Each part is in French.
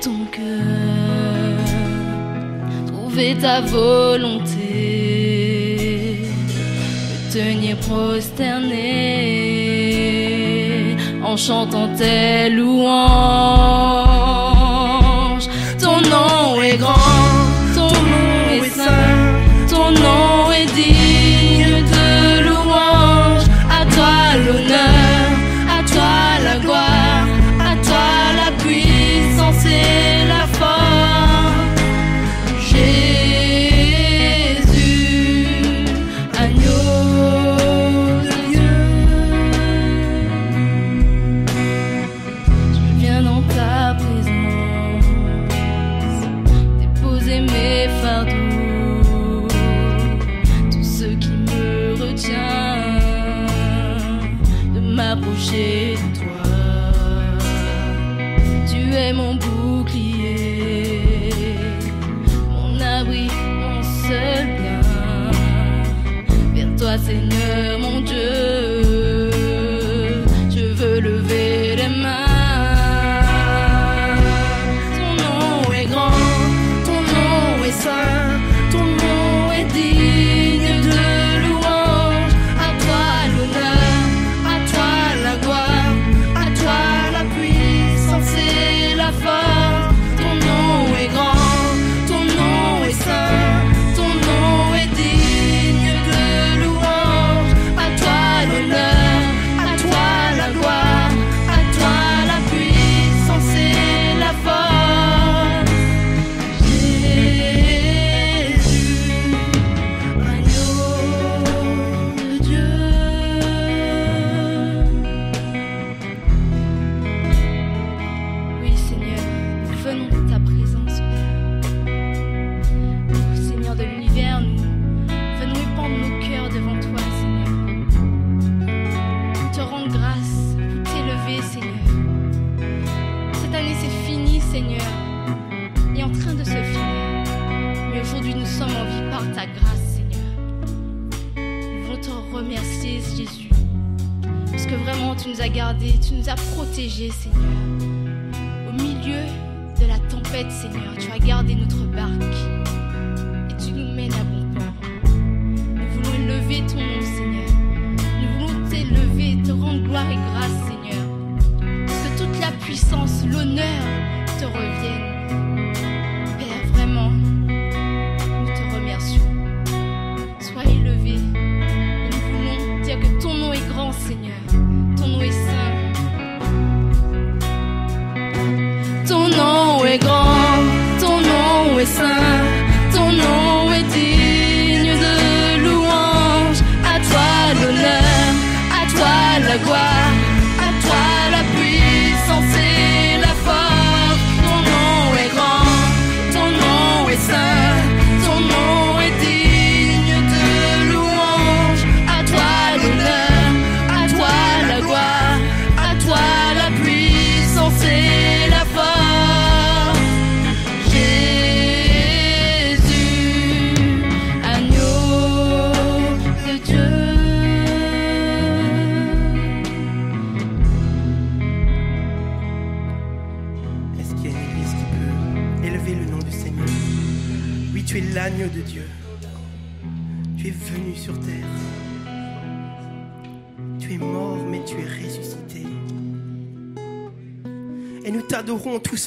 ton cœur, trouver ta volonté, me tenir prosterné. En chantant tes louanges. Ton nom est grand, ton nom est saint, ton nom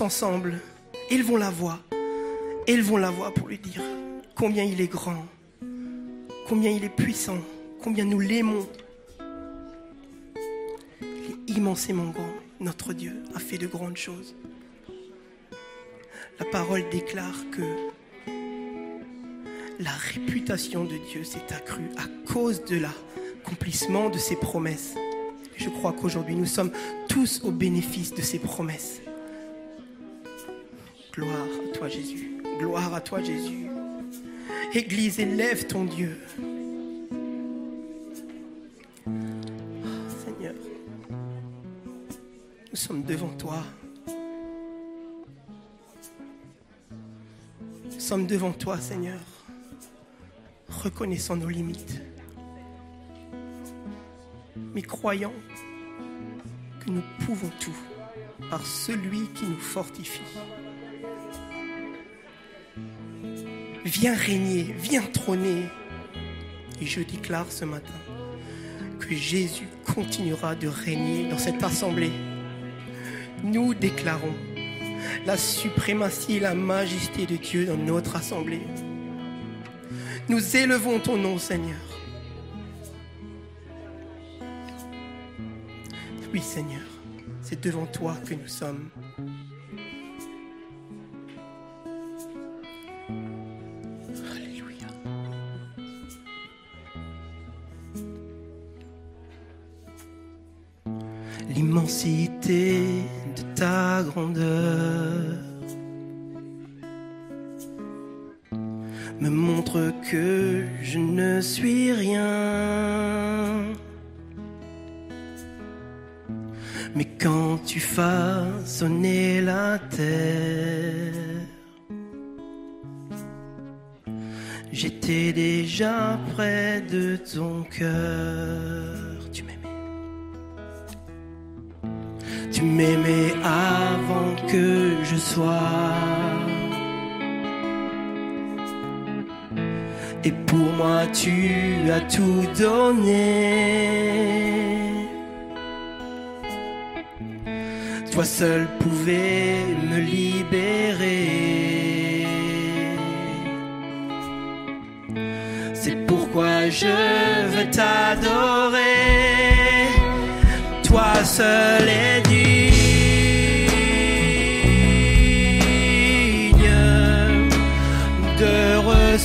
Ensemble. Ils vont la voir. Ils vont la voir pour lui dire combien il est grand, combien il est puissant, combien nous l'aimons. Il est immensément grand. Notre Dieu a fait de grandes choses. La parole déclare que la réputation de Dieu s'est accrue à cause de l'accomplissement de ses promesses. Je crois qu'aujourd'hui, nous sommes tous au bénéfice de ses promesses. Gloire à toi, Jésus. Gloire à toi, Jésus. Église, élève ton Dieu. Seigneur, nous sommes devant toi. Nous sommes devant toi, Seigneur, reconnaissant nos limites, mais croyant que nous pouvons tout par celui qui nous fortifie. Viens régner, viens trôner. Et je déclare ce matin que Jésus continuera de régner dans cette assemblée. Nous déclarons la suprématie et la majesté de Dieu dans notre assemblée. Nous élevons ton nom, Seigneur. Oui, Seigneur, c'est devant toi que nous sommes.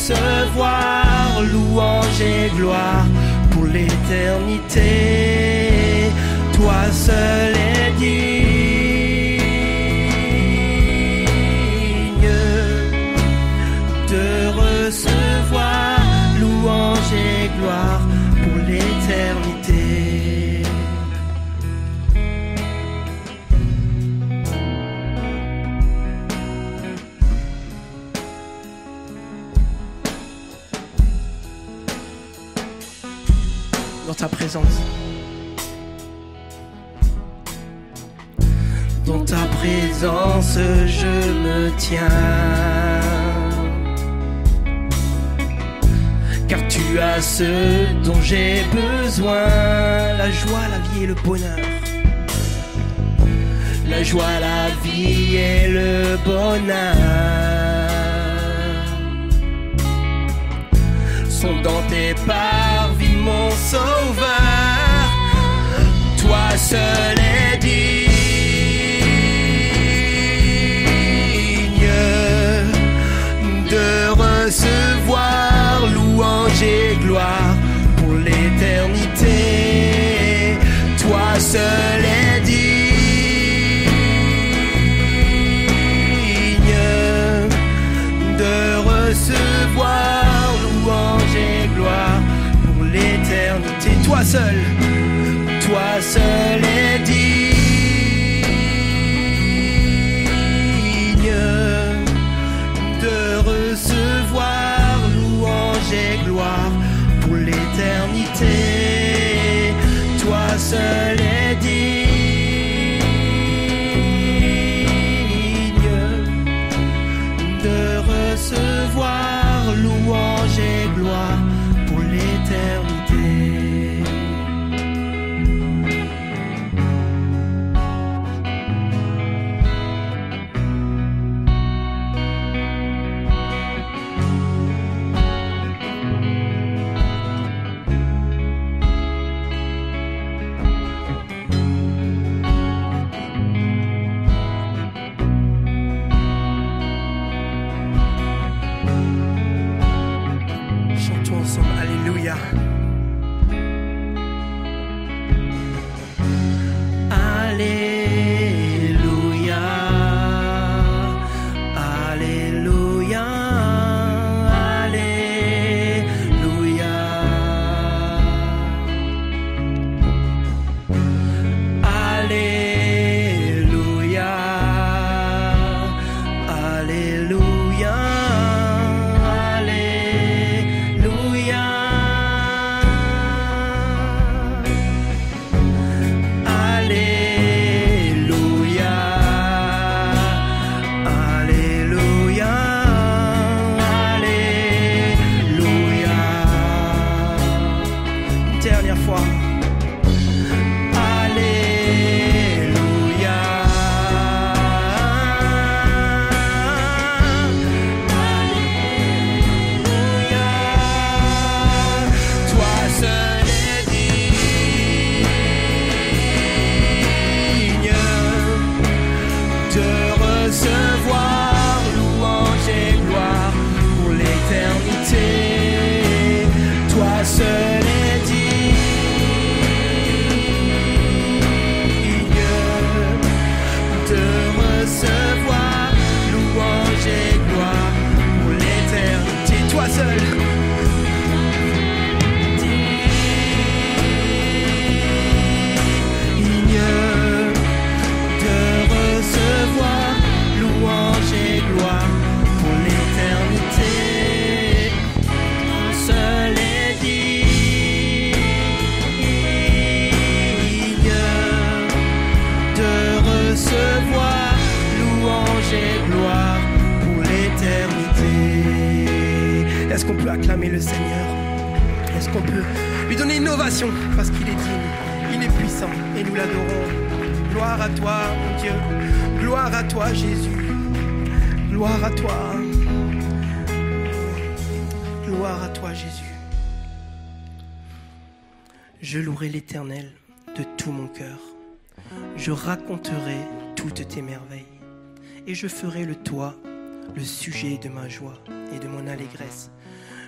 Recevoir louange et gloire pour l'éternité. Toi seul est digne je me tiens. Car tu as ce dont j'ai besoin. La joie, la vie et le bonheur. La joie, la vie et le bonheur. Sont dans tes parvis, mon sauveur. Toi seul est digne de recevoir louange et gloire pour l'éternité. Toi seul est digne de recevoir louange et gloire pour l'éternité. Toi seul, toi seul est digne seul Gloire à toi, Jésus. Gloire à toi. Gloire à toi, Jésus. Je louerai l'Éternel de tout mon cœur. Je raconterai toutes tes merveilles. Et je ferai le toi le sujet de ma joie et de mon allégresse.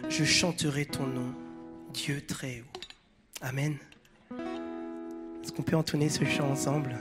Je chanterai ton nom, Dieu très haut. Amen. Est-ce qu'on peut entonner ce chant ensemble?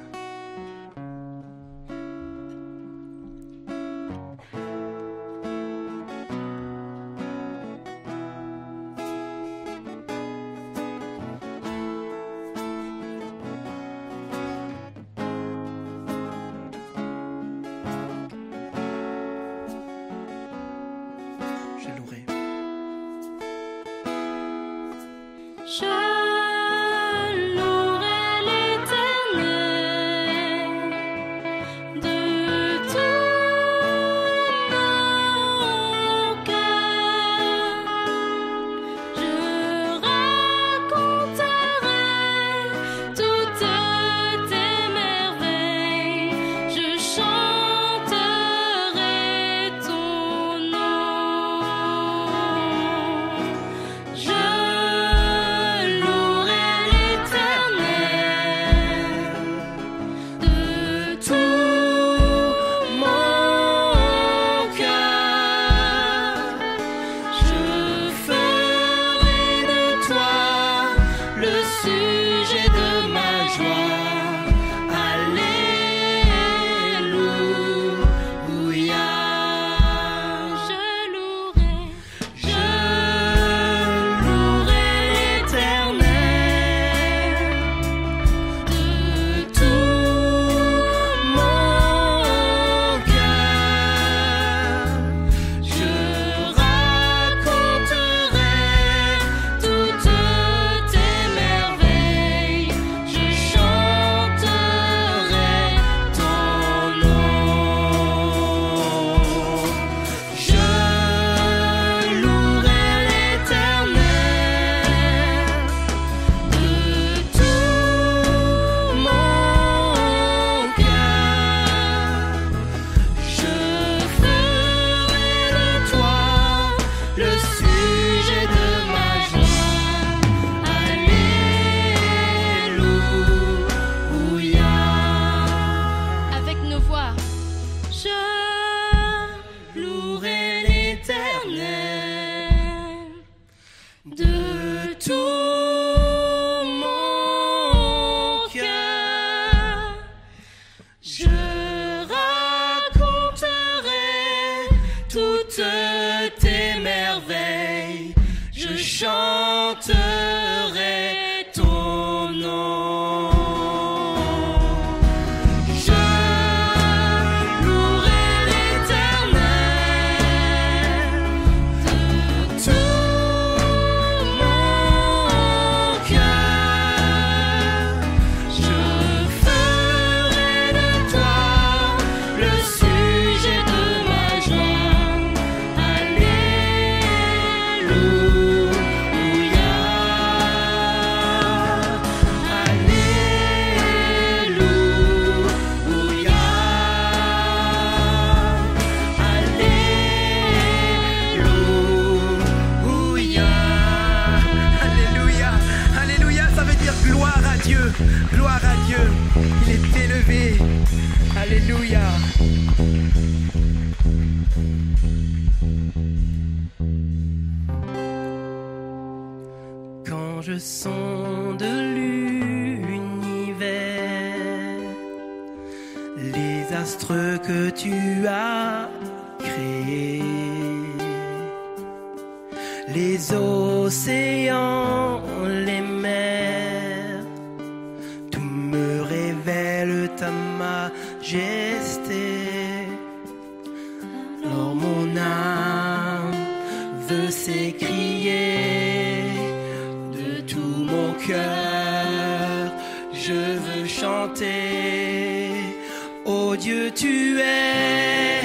Dieu, tu es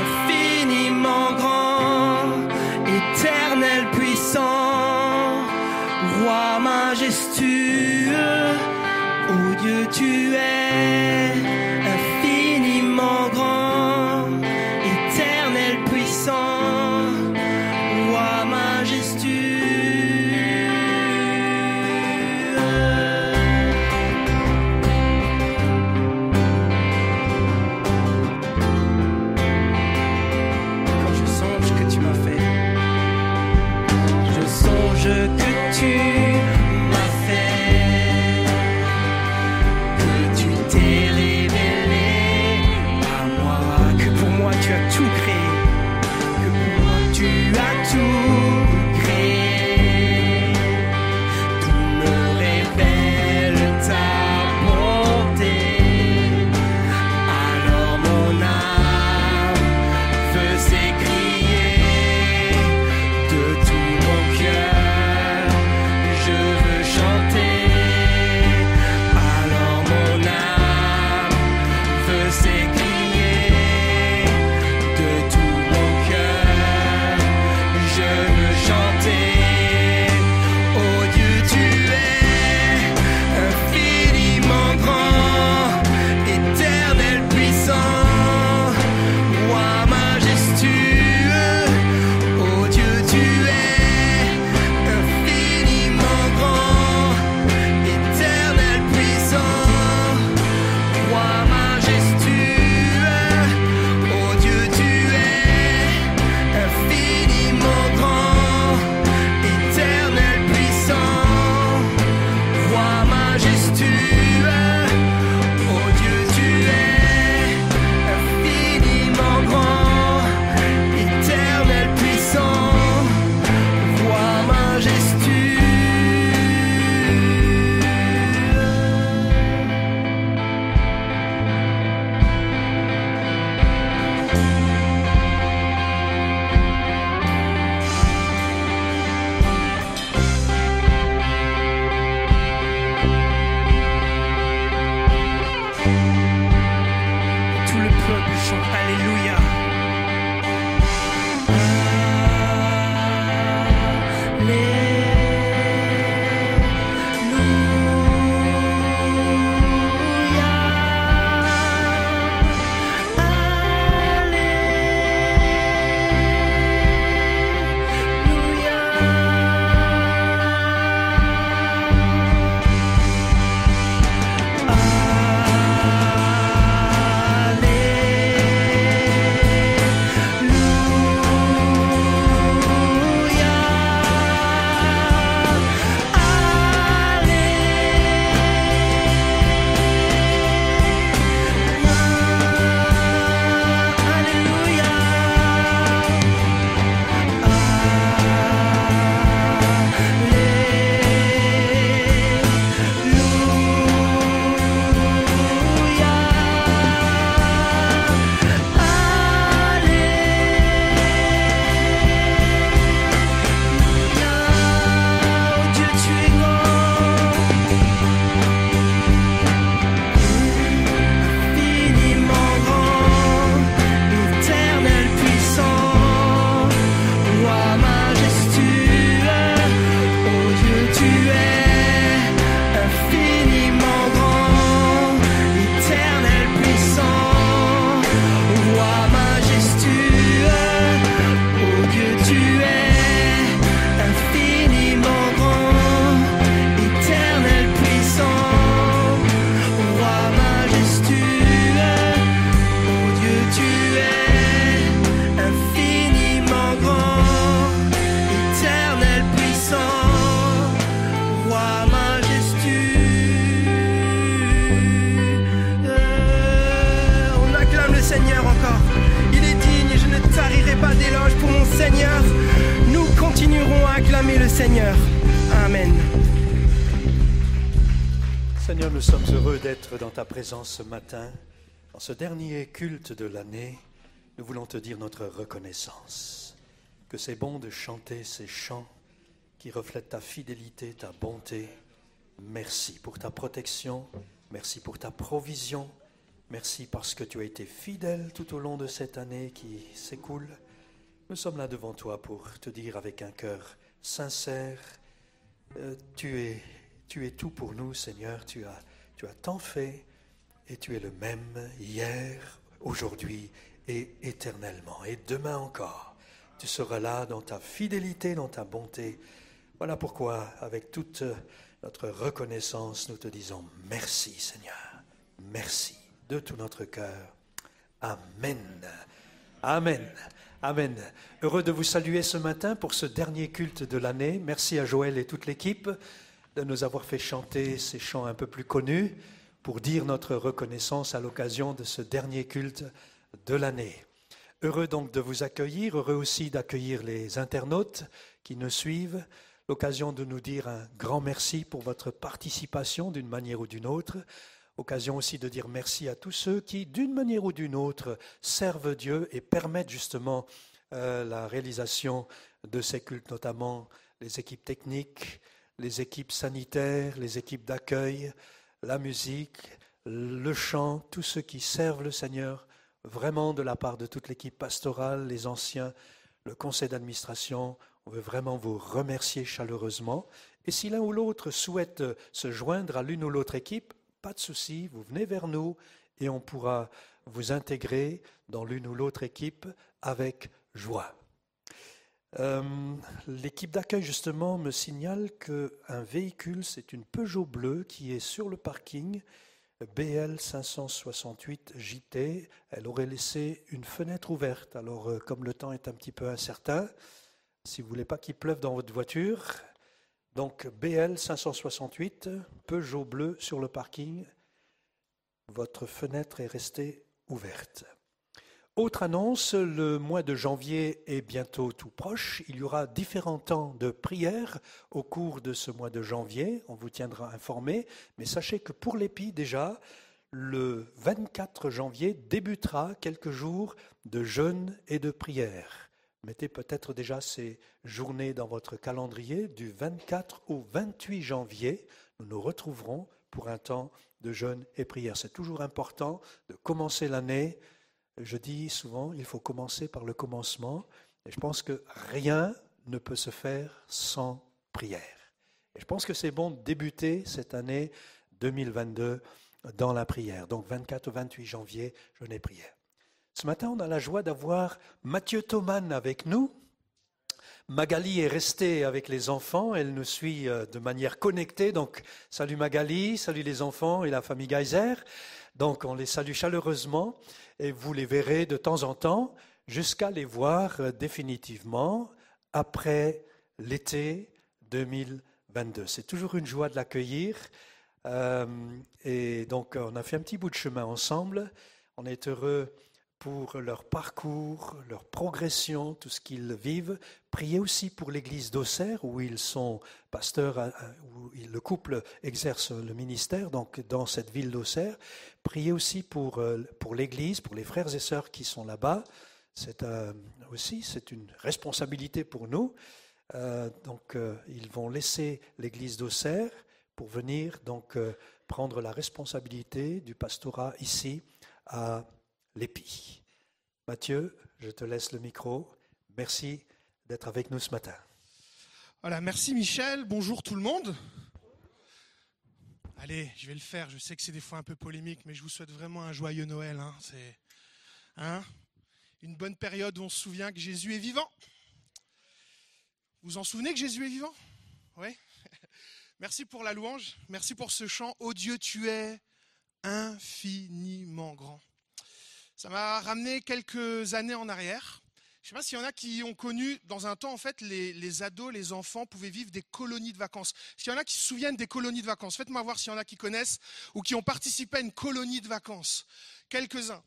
infiniment grand, éternel puissant, roi majestueux. Oh Dieu, tu es. Présence ce matin. Dans ce dernier culte de l'année, nous voulons te dire notre reconnaissance. Que c'est bon de chanter ces chants qui reflètent ta fidélité, ta bonté. Merci pour ta protection, merci pour ta provision, merci parce que tu as été fidèle tout au long de cette année qui s'écoule. Nous sommes là devant toi pour te dire avec un cœur sincère, euh, tu, es, tu es tout pour nous, Seigneur, tu as, tu as tant fait et tu es le même hier, aujourd'hui et éternellement. Et demain encore, tu seras là dans ta fidélité, dans ta bonté. Voilà pourquoi, avec toute notre reconnaissance, nous te disons merci Seigneur, merci de tout notre cœur. Amen. Amen. Amen. Heureux de vous saluer ce matin pour ce dernier culte de l'année. Merci à Joël et toute l'équipe de nous avoir fait chanter ces chants un peu plus connus pour dire notre reconnaissance à l'occasion de ce dernier culte de l'année. Heureux donc de vous accueillir, heureux aussi d'accueillir les internautes qui nous suivent, l'occasion de nous dire un grand merci pour votre participation d'une manière ou d'une autre, occasion aussi de dire merci à tous ceux qui, d'une manière ou d'une autre, servent Dieu et permettent justement euh, la réalisation de ces cultes, notamment les équipes techniques, les équipes sanitaires, les équipes d'accueil, la musique, le chant, tous ceux qui servent le Seigneur, vraiment de la part de toute l'équipe pastorale, les anciens, le conseil d'administration, on veut vraiment vous remercier chaleureusement. Et si l'un ou l'autre souhaite se joindre à l'une ou l'autre équipe, pas de souci, vous venez vers nous et on pourra vous intégrer dans l'une ou l'autre équipe avec joie. Euh, l'équipe d'accueil, justement, me signale qu'un véhicule, c'est une Peugeot bleue qui est sur le parking BL 568 JT. Elle aurait laissé une fenêtre ouverte. Alors, euh, comme le temps est un petit peu incertain, si vous ne voulez pas qu'il pleuve dans votre voiture, donc BL 568, Peugeot bleu sur le parking, votre fenêtre est restée ouverte. Autre annonce, le mois de janvier est bientôt tout proche. Il y aura différents temps de prière au cours de ce mois de janvier. On vous tiendra informé. Mais sachez que pour l'épi, déjà, le 24 janvier débutera quelques jours de jeûne et de prière. Mettez peut-être déjà ces journées dans votre calendrier. Du 24 au 28 janvier, nous nous retrouverons pour un temps de jeûne et prière. C'est toujours important de commencer l'année. Je dis souvent, il faut commencer par le commencement. Et je pense que rien ne peut se faire sans prière. Et je pense que c'est bon de débuter cette année 2022 dans la prière. Donc 24 au 28 janvier, jeûne et prière. Ce matin, on a la joie d'avoir Mathieu Thoman avec nous. Magali est restée avec les enfants, elle nous suit euh, de manière connectée. Donc, salut Magali, salut les enfants et la famille Geyser. Donc, on les salue chaleureusement et vous les verrez de temps en temps jusqu'à les voir euh, définitivement après l'été 2022. C'est toujours une joie de l'accueillir. Euh, et donc, on a fait un petit bout de chemin ensemble. On est heureux pour leur parcours, leur progression, tout ce qu'ils vivent. Priez aussi pour l'église d'Auxerre, où ils sont pasteurs, où le couple exerce le ministère, donc dans cette ville d'Auxerre. Priez aussi pour, euh, pour l'église, pour les frères et sœurs qui sont là-bas. C'est euh, aussi c'est une responsabilité pour nous. Euh, donc ils vont laisser l'église d'Auxerre pour venir donc prendre la responsabilité du pastorat ici à l'épi. Mathieu, je te laisse le micro. Merci d'être avec nous ce matin. Voilà, merci Michel. Bonjour tout le monde. Allez, je vais le faire. Je sais que c'est des fois un peu polémique, mais je vous souhaite vraiment un joyeux Noël. Hein. Hein, une bonne période où on se souvient que Jésus est vivant. Vous vous en souvenez que Jésus est vivant? Oui. Merci pour la louange. Merci pour ce chant. Oh Dieu, tu es infiniment grand. Ça m'a ramené quelques années en arrière. Je ne sais pas s'il y en a qui ont connu, dans un temps, en fait, les, ados, les enfants pouvaient vivre des colonies de vacances. S'il y en a qui se souviennent des colonies de vacances, faites-moi voir s'il y en a qui connaissent ou qui ont participé à une colonie de vacances. Quelques-uns.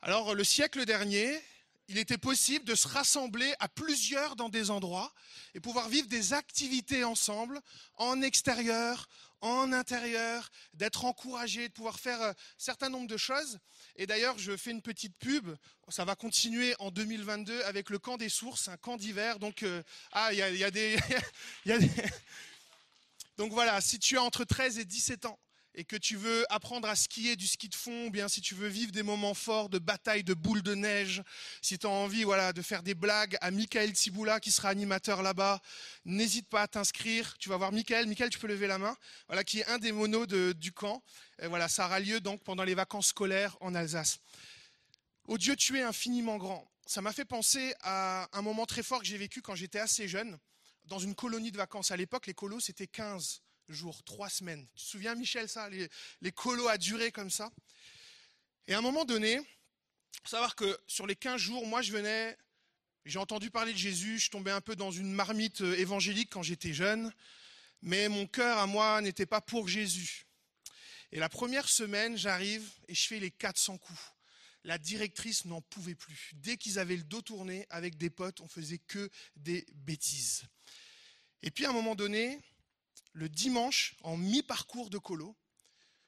Alors, le siècle dernier, il était possible de se rassembler à plusieurs dans des endroits et pouvoir vivre des activités ensemble, en extérieur, en intérieur, d'être encouragé, de pouvoir faire un certain nombre de choses. Et d'ailleurs, je fais une petite pub. Ça va continuer en 2022 avec le camp des sources, un camp d'hiver. Donc, euh, ah, il y a des... Donc voilà, si tu as entre 13 et 17 ans, et que tu veux apprendre à skier du ski de fond, ou bien si tu veux vivre des moments forts de bataille de boules de neige, si tu as envie voilà, de faire des blagues à Michael Tiboula qui sera animateur là-bas, n'hésite pas à t'inscrire. Tu vas voir Michael. Michael, tu peux lever la main. Voilà, qui est un des monos de, du camp. Voilà, ça aura lieu donc pendant les vacances scolaires en Alsace. Oh Dieu, tu es infiniment grand. Ça m'a fait penser à un moment très fort que j'ai vécu quand j'étais assez jeune, dans une colonie de vacances. À l'époque, les colos, c'était 15 jours, trois semaines. Tu te souviens, Michel, ça Les, colos à durer comme ça? Et à un moment donné, faut savoir que sur les 15 jours, moi, je venais, j'ai entendu parler de Jésus, je tombais un peu dans une marmite euh, évangélique quand j'étais jeune, mais mon cœur à moi n'était pas pour Jésus. Et la première semaine, j'arrive et je fais les 400 coups. La directrice n'en pouvait plus. Dès qu'ils avaient le dos tourné avec des potes, on faisait que des bêtises. Et puis à un moment donné, le dimanche, en mi-parcours de colo,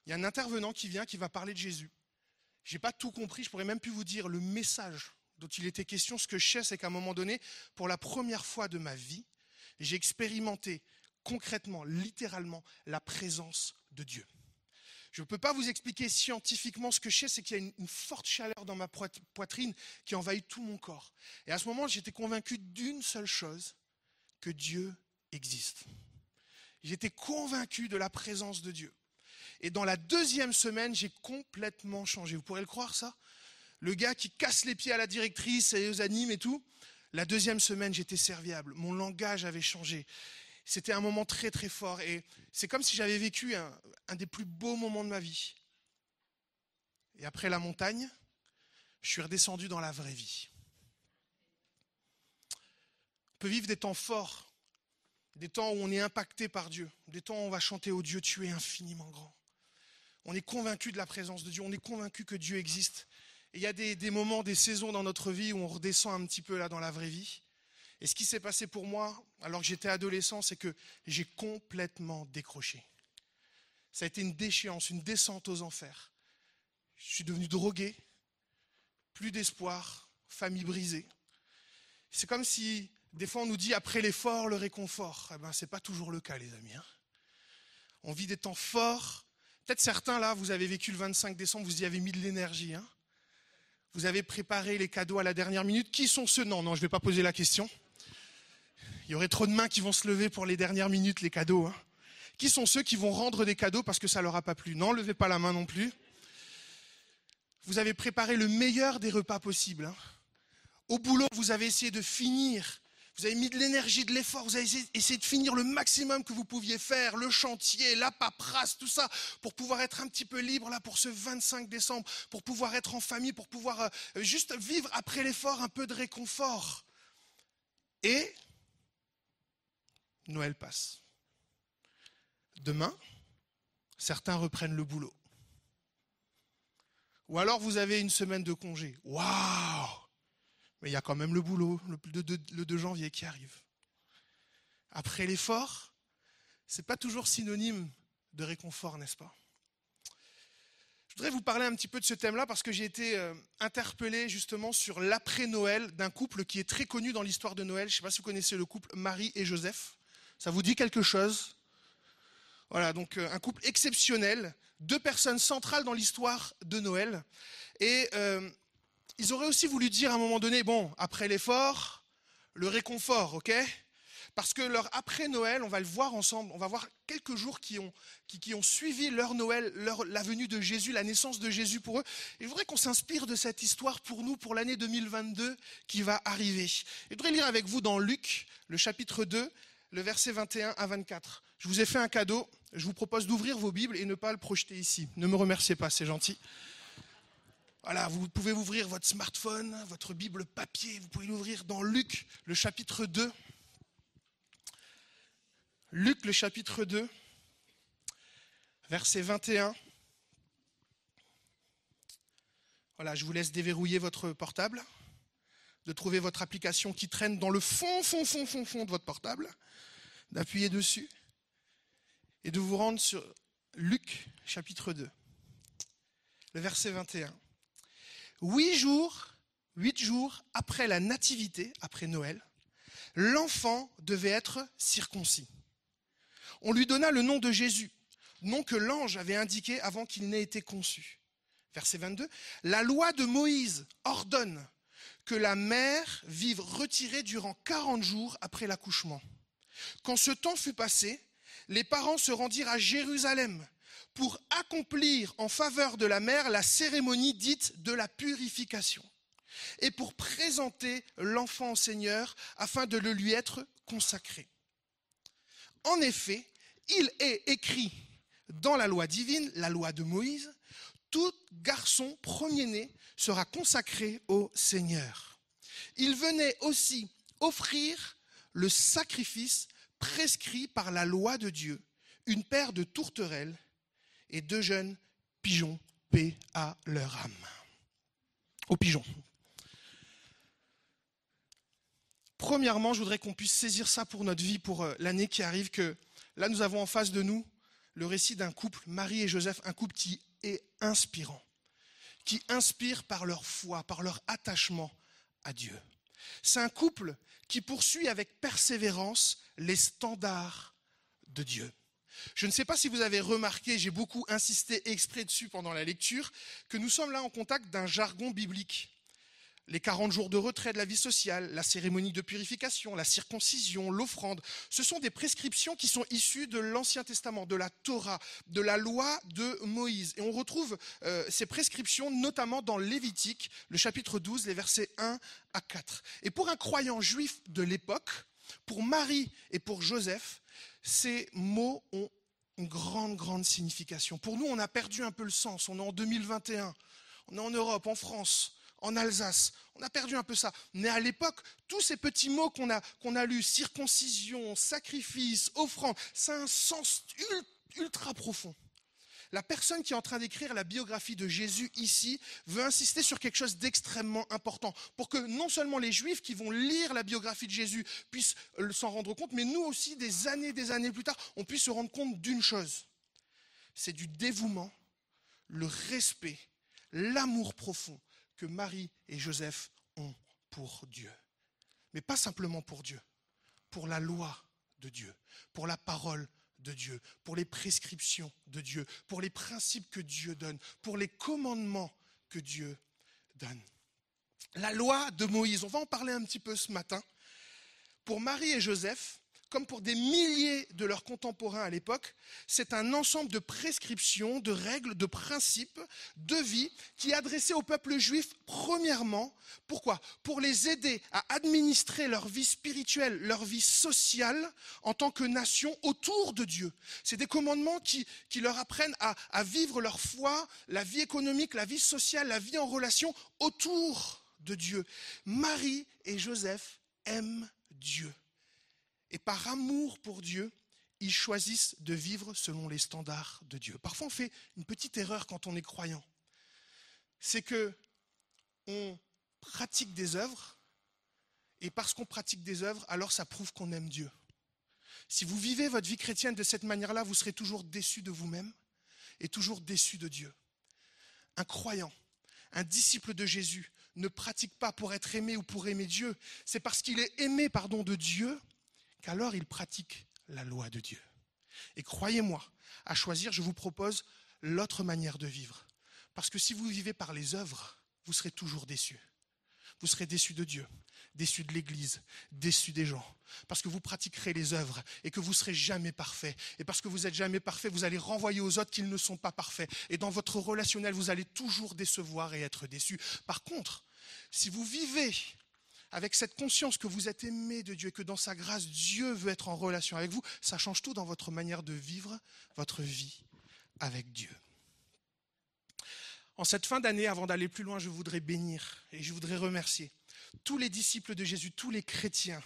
il y a un intervenant qui vient qui va parler de Jésus. J'ai pas tout compris, je pourrais même plus vous dire le message dont il était question. Ce que je sais, c'est qu'à un moment donné, pour la première fois de ma vie, j'ai expérimenté concrètement, littéralement, la présence de Dieu. Je ne peux pas vous expliquer scientifiquement ce que je sais, c'est qu'il y a une, une, forte chaleur dans ma poitrine qui envahit tout mon corps. Et à ce moment, j'étais convaincu d'une seule chose, que Dieu existe. J'étais convaincu de la présence de Dieu. Et dans la deuxième semaine, j'ai complètement changé. Vous pourrez le croire, ça? Le gars qui casse les pieds à la directrice et aux animes et tout. La deuxième semaine, j'étais serviable. Mon langage avait changé. C'était un moment très très fort. Et c'est comme si j'avais vécu un, des plus beaux moments de ma vie. Et après la montagne, je suis redescendu dans la vraie vie. On peut vivre des temps forts des temps où on est impacté par Dieu, des temps où on va chanter au Dieu, tu es infiniment grand. On est convaincu de la présence de Dieu, on est convaincu que Dieu existe. Et il y a des, des, moments, des saisons dans notre vie où on redescend un petit peu là dans la vraie vie. Et ce qui s'est passé pour moi, alors que j'étais adolescent, c'est que j'ai complètement décroché. Ça a été une déchéance, une descente aux enfers. Je suis devenu drogué, plus d'espoir, famille brisée. C'est comme si des fois, on nous dit après l'effort, le réconfort. Eh ben, c'est pas toujours le cas, les amis. Hein. On vit des temps forts. Peut-être certains, là, vous avez vécu le 25 décembre, vous y avez mis de l'énergie. Hein. Vous avez préparé les cadeaux à la dernière minute. Qui sont ceux? Non, non, je vais pas poser la question. Il y aurait trop de mains qui vont se lever pour les dernières minutes, les cadeaux. Hein. Qui sont ceux qui vont rendre des cadeaux parce que ça leur a pas plu? Non, levez pas la main non plus. Vous avez préparé le meilleur des repas possibles. Au boulot, vous avez essayé de finir vous avez mis de l'énergie, de l'effort, vous avez essayé de finir le maximum que vous pouviez faire, le chantier, la paperasse, tout ça, pour pouvoir être un petit peu libre là pour ce 25 décembre, pour pouvoir être en famille, pour pouvoir euh, juste vivre après l'effort un peu de réconfort. Et Noël passe. Demain, certains reprennent le boulot. Ou alors vous avez une semaine de congé. Waouh mais il y a quand même le boulot, le 2, le 2 janvier qui arrive. Après l'effort, c'est pas toujours synonyme de réconfort, n'est-ce pas? Je voudrais vous parler un petit peu de ce thème-là parce que j'ai été euh, interpellé justement sur l'après-Noël d'un couple qui est très connu dans l'histoire de Noël. Je ne sais pas si vous connaissez le couple Marie et Joseph. Ça vous dit quelque chose? Voilà, donc euh, un couple exceptionnel, deux personnes centrales dans l'histoire de Noël. Et euh, ils auraient aussi voulu dire à un moment donné, bon, après l'effort, le réconfort, ok? Parce que leur après Noël, on va le voir ensemble, on va voir quelques jours qui ont, qui, ont suivi leur Noël, leur, la venue de Jésus, la naissance de Jésus pour eux. Et je voudrais qu'on s'inspire de cette histoire pour nous, pour l'année 2022 qui va arriver. Je voudrais lire avec vous dans Luc, le chapitre 2, le verset 21 à 24. Je vous ai fait un cadeau, je vous propose d'ouvrir vos Bibles et ne pas le projeter ici. Ne me remerciez pas, c'est gentil. Voilà, vous pouvez ouvrir votre smartphone, votre Bible papier, vous pouvez l'ouvrir dans Luc, le chapitre 2. Luc, le chapitre 2, verset 21. Voilà, je vous laisse déverrouiller votre portable. de trouver votre application qui traîne dans le fond, fond, fond, fond, fond de votre portable, d'appuyer dessus et de vous rendre sur Luc chapitre 2, le verset 21. Huit jours, huit jours après la nativité, après Noël, l'enfant devait être circoncis. On lui donna le nom de Jésus, nom que l'ange avait indiqué avant qu'il n'ait été conçu. Verset 22, la loi de Moïse ordonne que la mère vive retirée durant 40 jours après l'accouchement. Quand ce temps fut passé, les parents se rendirent à Jérusalem pour accomplir en faveur de la mère la cérémonie dite de la purification et pour présenter l'enfant au Seigneur afin de le lui être consacré. En effet, il est écrit dans la loi divine, la loi de Moïse, tout garçon premier-né sera consacré au Seigneur. Il venait aussi offrir le sacrifice prescrit par la loi de Dieu, une paire de tourterelles et deux jeunes pigeons, paix à leur âme. Aux pigeons. Premièrement, je voudrais qu'on puisse saisir ça pour notre vie, pour euh, l'année qui arrive, que là nous avons en face de nous le récit d'un couple, Marie et Joseph, un couple qui est inspirant, qui inspire par leur foi, par leur attachement à Dieu. C'est un couple qui poursuit avec persévérance les standards de Dieu. Je ne sais pas si vous avez remarqué, j'ai beaucoup insisté exprès dessus pendant la lecture, que nous sommes là en contact d'un jargon biblique les 40 jours de retrait de la vie sociale, la cérémonie de purification, la circoncision, l'offrande, ce sont des prescriptions qui sont issues de l'Ancien Testament, de la Torah, de la loi de Moïse. Et on retrouve euh, ces prescriptions notamment dans Lévitique, le chapitre 12, les versets 1 à 4. Et pour un croyant juif de l'époque, pour Marie et pour Joseph, ces mots ont une grande, grande signification. Pour nous, on a perdu un peu le sens. On est en 2021. On est en Europe, en France en Alsace. On a perdu un peu ça. Mais à l'époque, tous ces petits mots qu'on a, lus, circoncision, sacrifice, offrande, ça a un sens ultra profond. La personne qui est en train d'écrire la biographie de Jésus ici veut insister sur quelque chose d'extrêmement important pour que non seulement les juifs qui vont lire la biographie de Jésus puissent euh, s'en rendre compte, mais nous aussi, des années, des années plus tard, on puisse se rendre compte d'une chose. C'est du dévouement, le respect, l'amour profond que Marie et Joseph ont pour Dieu. Mais pas simplement pour Dieu, pour la loi de Dieu, pour la parole de Dieu, pour les prescriptions de Dieu, pour les principes que Dieu donne, pour les commandements que Dieu donne. La loi de Moïse, on va en parler un petit peu ce matin. Pour Marie et Joseph, comme pour des milliers de leurs contemporains à l'époque, c'est un ensemble de prescriptions, de règles, de principes, de vie qui est adressé au peuple juif premièrement. Pourquoi? Pour les aider à administrer leur vie spirituelle, leur vie sociale en tant que nation autour de Dieu. C'est des commandements qui, leur apprennent à vivre leur foi, la vie économique, la vie sociale, la vie en relation autour de Dieu. Marie et Joseph aiment Dieu. Et par amour pour Dieu, ils choisissent de vivre selon les standards de Dieu. Parfois, on fait une petite erreur quand on est croyant. C'est que on pratique des œuvres, et parce qu'on pratique des œuvres, alors ça prouve qu'on aime Dieu. Si vous vivez votre vie chrétienne de cette manière-là, vous serez toujours déçu de vous-même et toujours déçu de Dieu. Un croyant, un disciple de Jésus, ne pratique pas pour être aimé ou pour aimer Dieu. C'est parce qu'il est aimé, pardon, de Dieu qu'alors il pratique la loi de Dieu. Et croyez-moi, à choisir, je vous propose l'autre manière de vivre. Parce que si vous vivez par les œuvres, vous serez toujours déçu. Vous serez déçu de Dieu, déçu de l'Église, déçu des gens. Parce que vous pratiquerez les œuvres et que vous serez jamais parfait. Et parce que vous n'êtes jamais parfait, vous allez renvoyer aux autres qu'ils ne sont pas parfaits. Et dans votre relationnel, vous allez toujours décevoir et être déçu. Par contre, si vous vivez avec cette conscience que vous êtes aimé de Dieu et que dans sa grâce, Dieu veut être en relation avec vous, ça change tout dans votre manière de vivre votre vie avec Dieu. En cette fin d'année, avant d'aller plus loin, je voudrais bénir et je voudrais remercier tous les disciples de Jésus, tous les chrétiens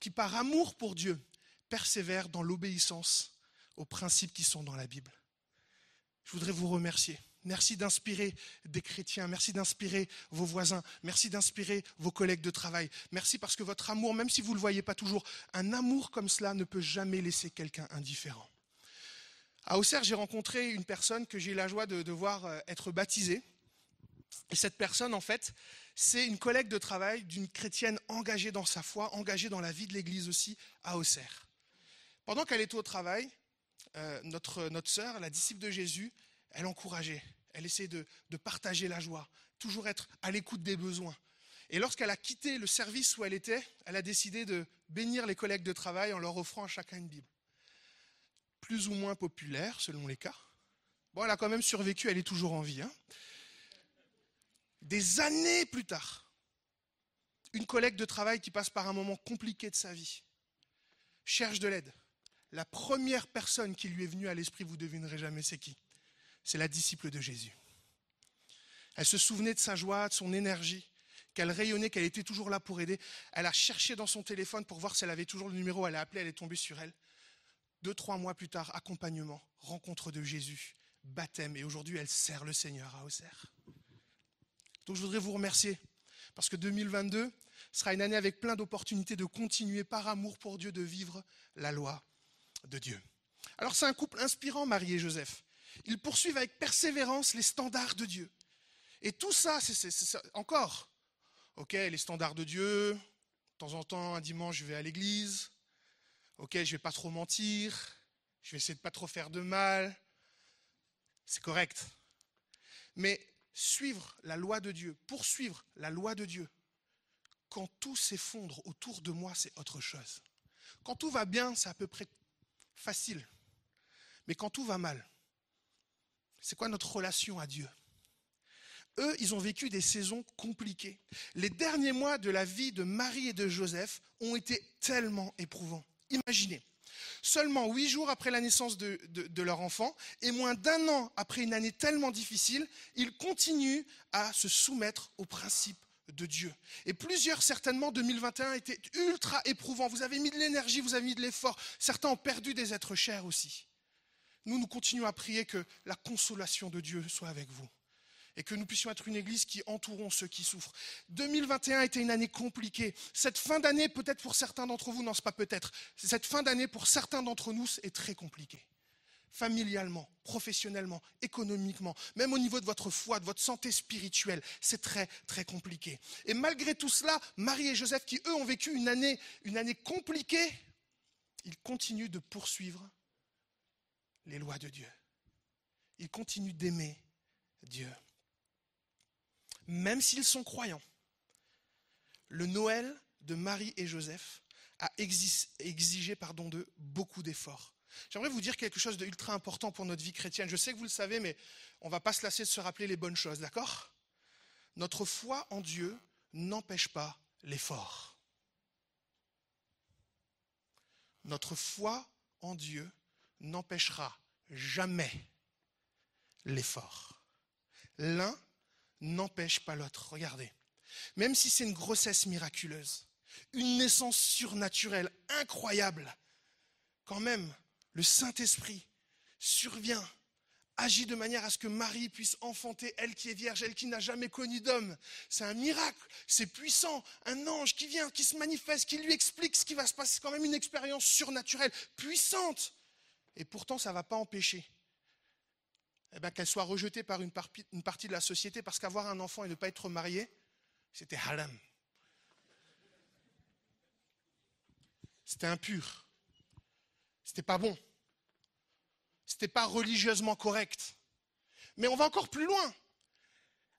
qui, par amour pour Dieu, persévèrent dans l'obéissance aux principes qui sont dans la Bible. Je voudrais vous remercier Merci d'inspirer des chrétiens. Merci d'inspirer vos voisins. Merci d'inspirer vos collègues de travail. Merci parce que votre amour, même si vous ne le voyez pas toujours, un amour comme cela ne peut jamais laisser quelqu'un indifférent. À Auxerre, j'ai rencontré une personne que j'ai eu la joie de, de voir euh, être baptisée. Et cette personne, en fait, c'est une collègue de travail d'une chrétienne engagée dans sa foi, engagée dans la vie de l'Église aussi à Auxerre. Pendant qu'elle était au travail, euh, notre, notre sœur, la disciple de Jésus, elle encourageait, elle essayait de, partager la joie, toujours être à l'écoute des besoins. Et lorsqu'elle a quitté le service où elle était, elle a décidé de bénir les collègues de travail en leur offrant à chacun une Bible. Plus ou moins populaire selon les cas. Bon, elle a quand même survécu, elle est toujours en vie. Hein. Des années plus tard, une collègue de travail qui passe par un moment compliqué de sa vie cherche de l'aide. La première personne qui lui est venue à l'esprit, vous devinerez jamais c'est qui? C'est la disciple de Jésus. Elle se souvenait de sa joie, de son énergie, qu'elle rayonnait, qu'elle était toujours là pour aider. Elle a cherché dans son téléphone pour voir si elle avait toujours le numéro. Elle a appelé, elle est tombée sur elle. Deux, trois mois plus tard, accompagnement, rencontre de Jésus, baptême. Et aujourd'hui, elle sert le Seigneur à Auxerre. Donc je voudrais vous remercier parce que 2022 sera une année avec plein d'opportunités de continuer par amour pour Dieu de vivre la loi de Dieu. Alors c'est un couple inspirant, Marie et Joseph. Ils poursuivent avec persévérance les standards de Dieu. Et tout ça, c'est encore, ok, les standards de Dieu. De temps en temps, un dimanche, je vais à l'église. Ok, je vais pas trop mentir. Je vais essayer de pas trop faire de mal. C'est correct. Mais suivre la loi de Dieu, poursuivre la loi de Dieu, quand tout s'effondre autour de moi, c'est autre chose. Quand tout va bien, c'est à peu près facile. Mais quand tout va mal, c'est quoi notre relation à Dieu? Eux, ils ont vécu des saisons compliquées. Les derniers mois de la vie de Marie et de Joseph ont été tellement éprouvants. Imaginez, seulement huit jours après la naissance de, leur enfant et moins d'un an après une année tellement difficile, ils continuent à se soumettre aux principes de Dieu. Et plusieurs, certainement, 2021 étaient ultra éprouvants. Vous avez mis de l'énergie, vous avez mis de l'effort. Certains ont perdu des êtres chers aussi. Nous, nous continuons à prier que la consolation de Dieu soit avec vous et que nous puissions être une église qui entourons ceux qui souffrent. 2021 était une année compliquée. Cette fin d'année, peut-être pour certains d'entre vous, non, c'est pas peut-être. Cette fin d'année, pour certains d'entre nous, est très compliquée. Familialement, professionnellement, économiquement, même au niveau de votre foi, de votre santé spirituelle, c'est très, très compliqué. Et malgré tout cela, Marie et Joseph, qui eux ont vécu une année, une année compliquée, ils continuent de poursuivre les lois de Dieu. Ils continuent d'aimer Dieu même s'ils sont croyants. Le Noël de Marie et Joseph a exigé pardon, d'eux beaucoup d'efforts. J'aimerais vous dire quelque chose d'ultra important pour notre vie chrétienne. Je sais que vous le savez, mais on ne va pas se lasser de se rappeler les bonnes choses, d'accord? Notre foi en Dieu n'empêche pas l'effort. Notre foi en Dieu n'empêchera jamais l'effort. L'un n'empêche pas l'autre. Regardez. Même si c'est une grossesse miraculeuse, une naissance surnaturelle, incroyable, quand même, le Saint-Esprit survient, agit de manière à ce que Marie puisse enfanter, elle qui est vierge, elle qui n'a jamais connu d'homme. C'est un miracle, c'est puissant, un ange qui vient, qui se manifeste, qui lui explique ce qui va se passer. C'est quand même une expérience surnaturelle, puissante. Et pourtant, ça ne va pas empêcher eh ben, qu'elle soit rejetée par une, partie de la société parce qu'avoir un enfant et ne pas être marié, c'était haram. C'était impur. C'était pas bon. C'était pas religieusement correct. Mais on va encore plus loin.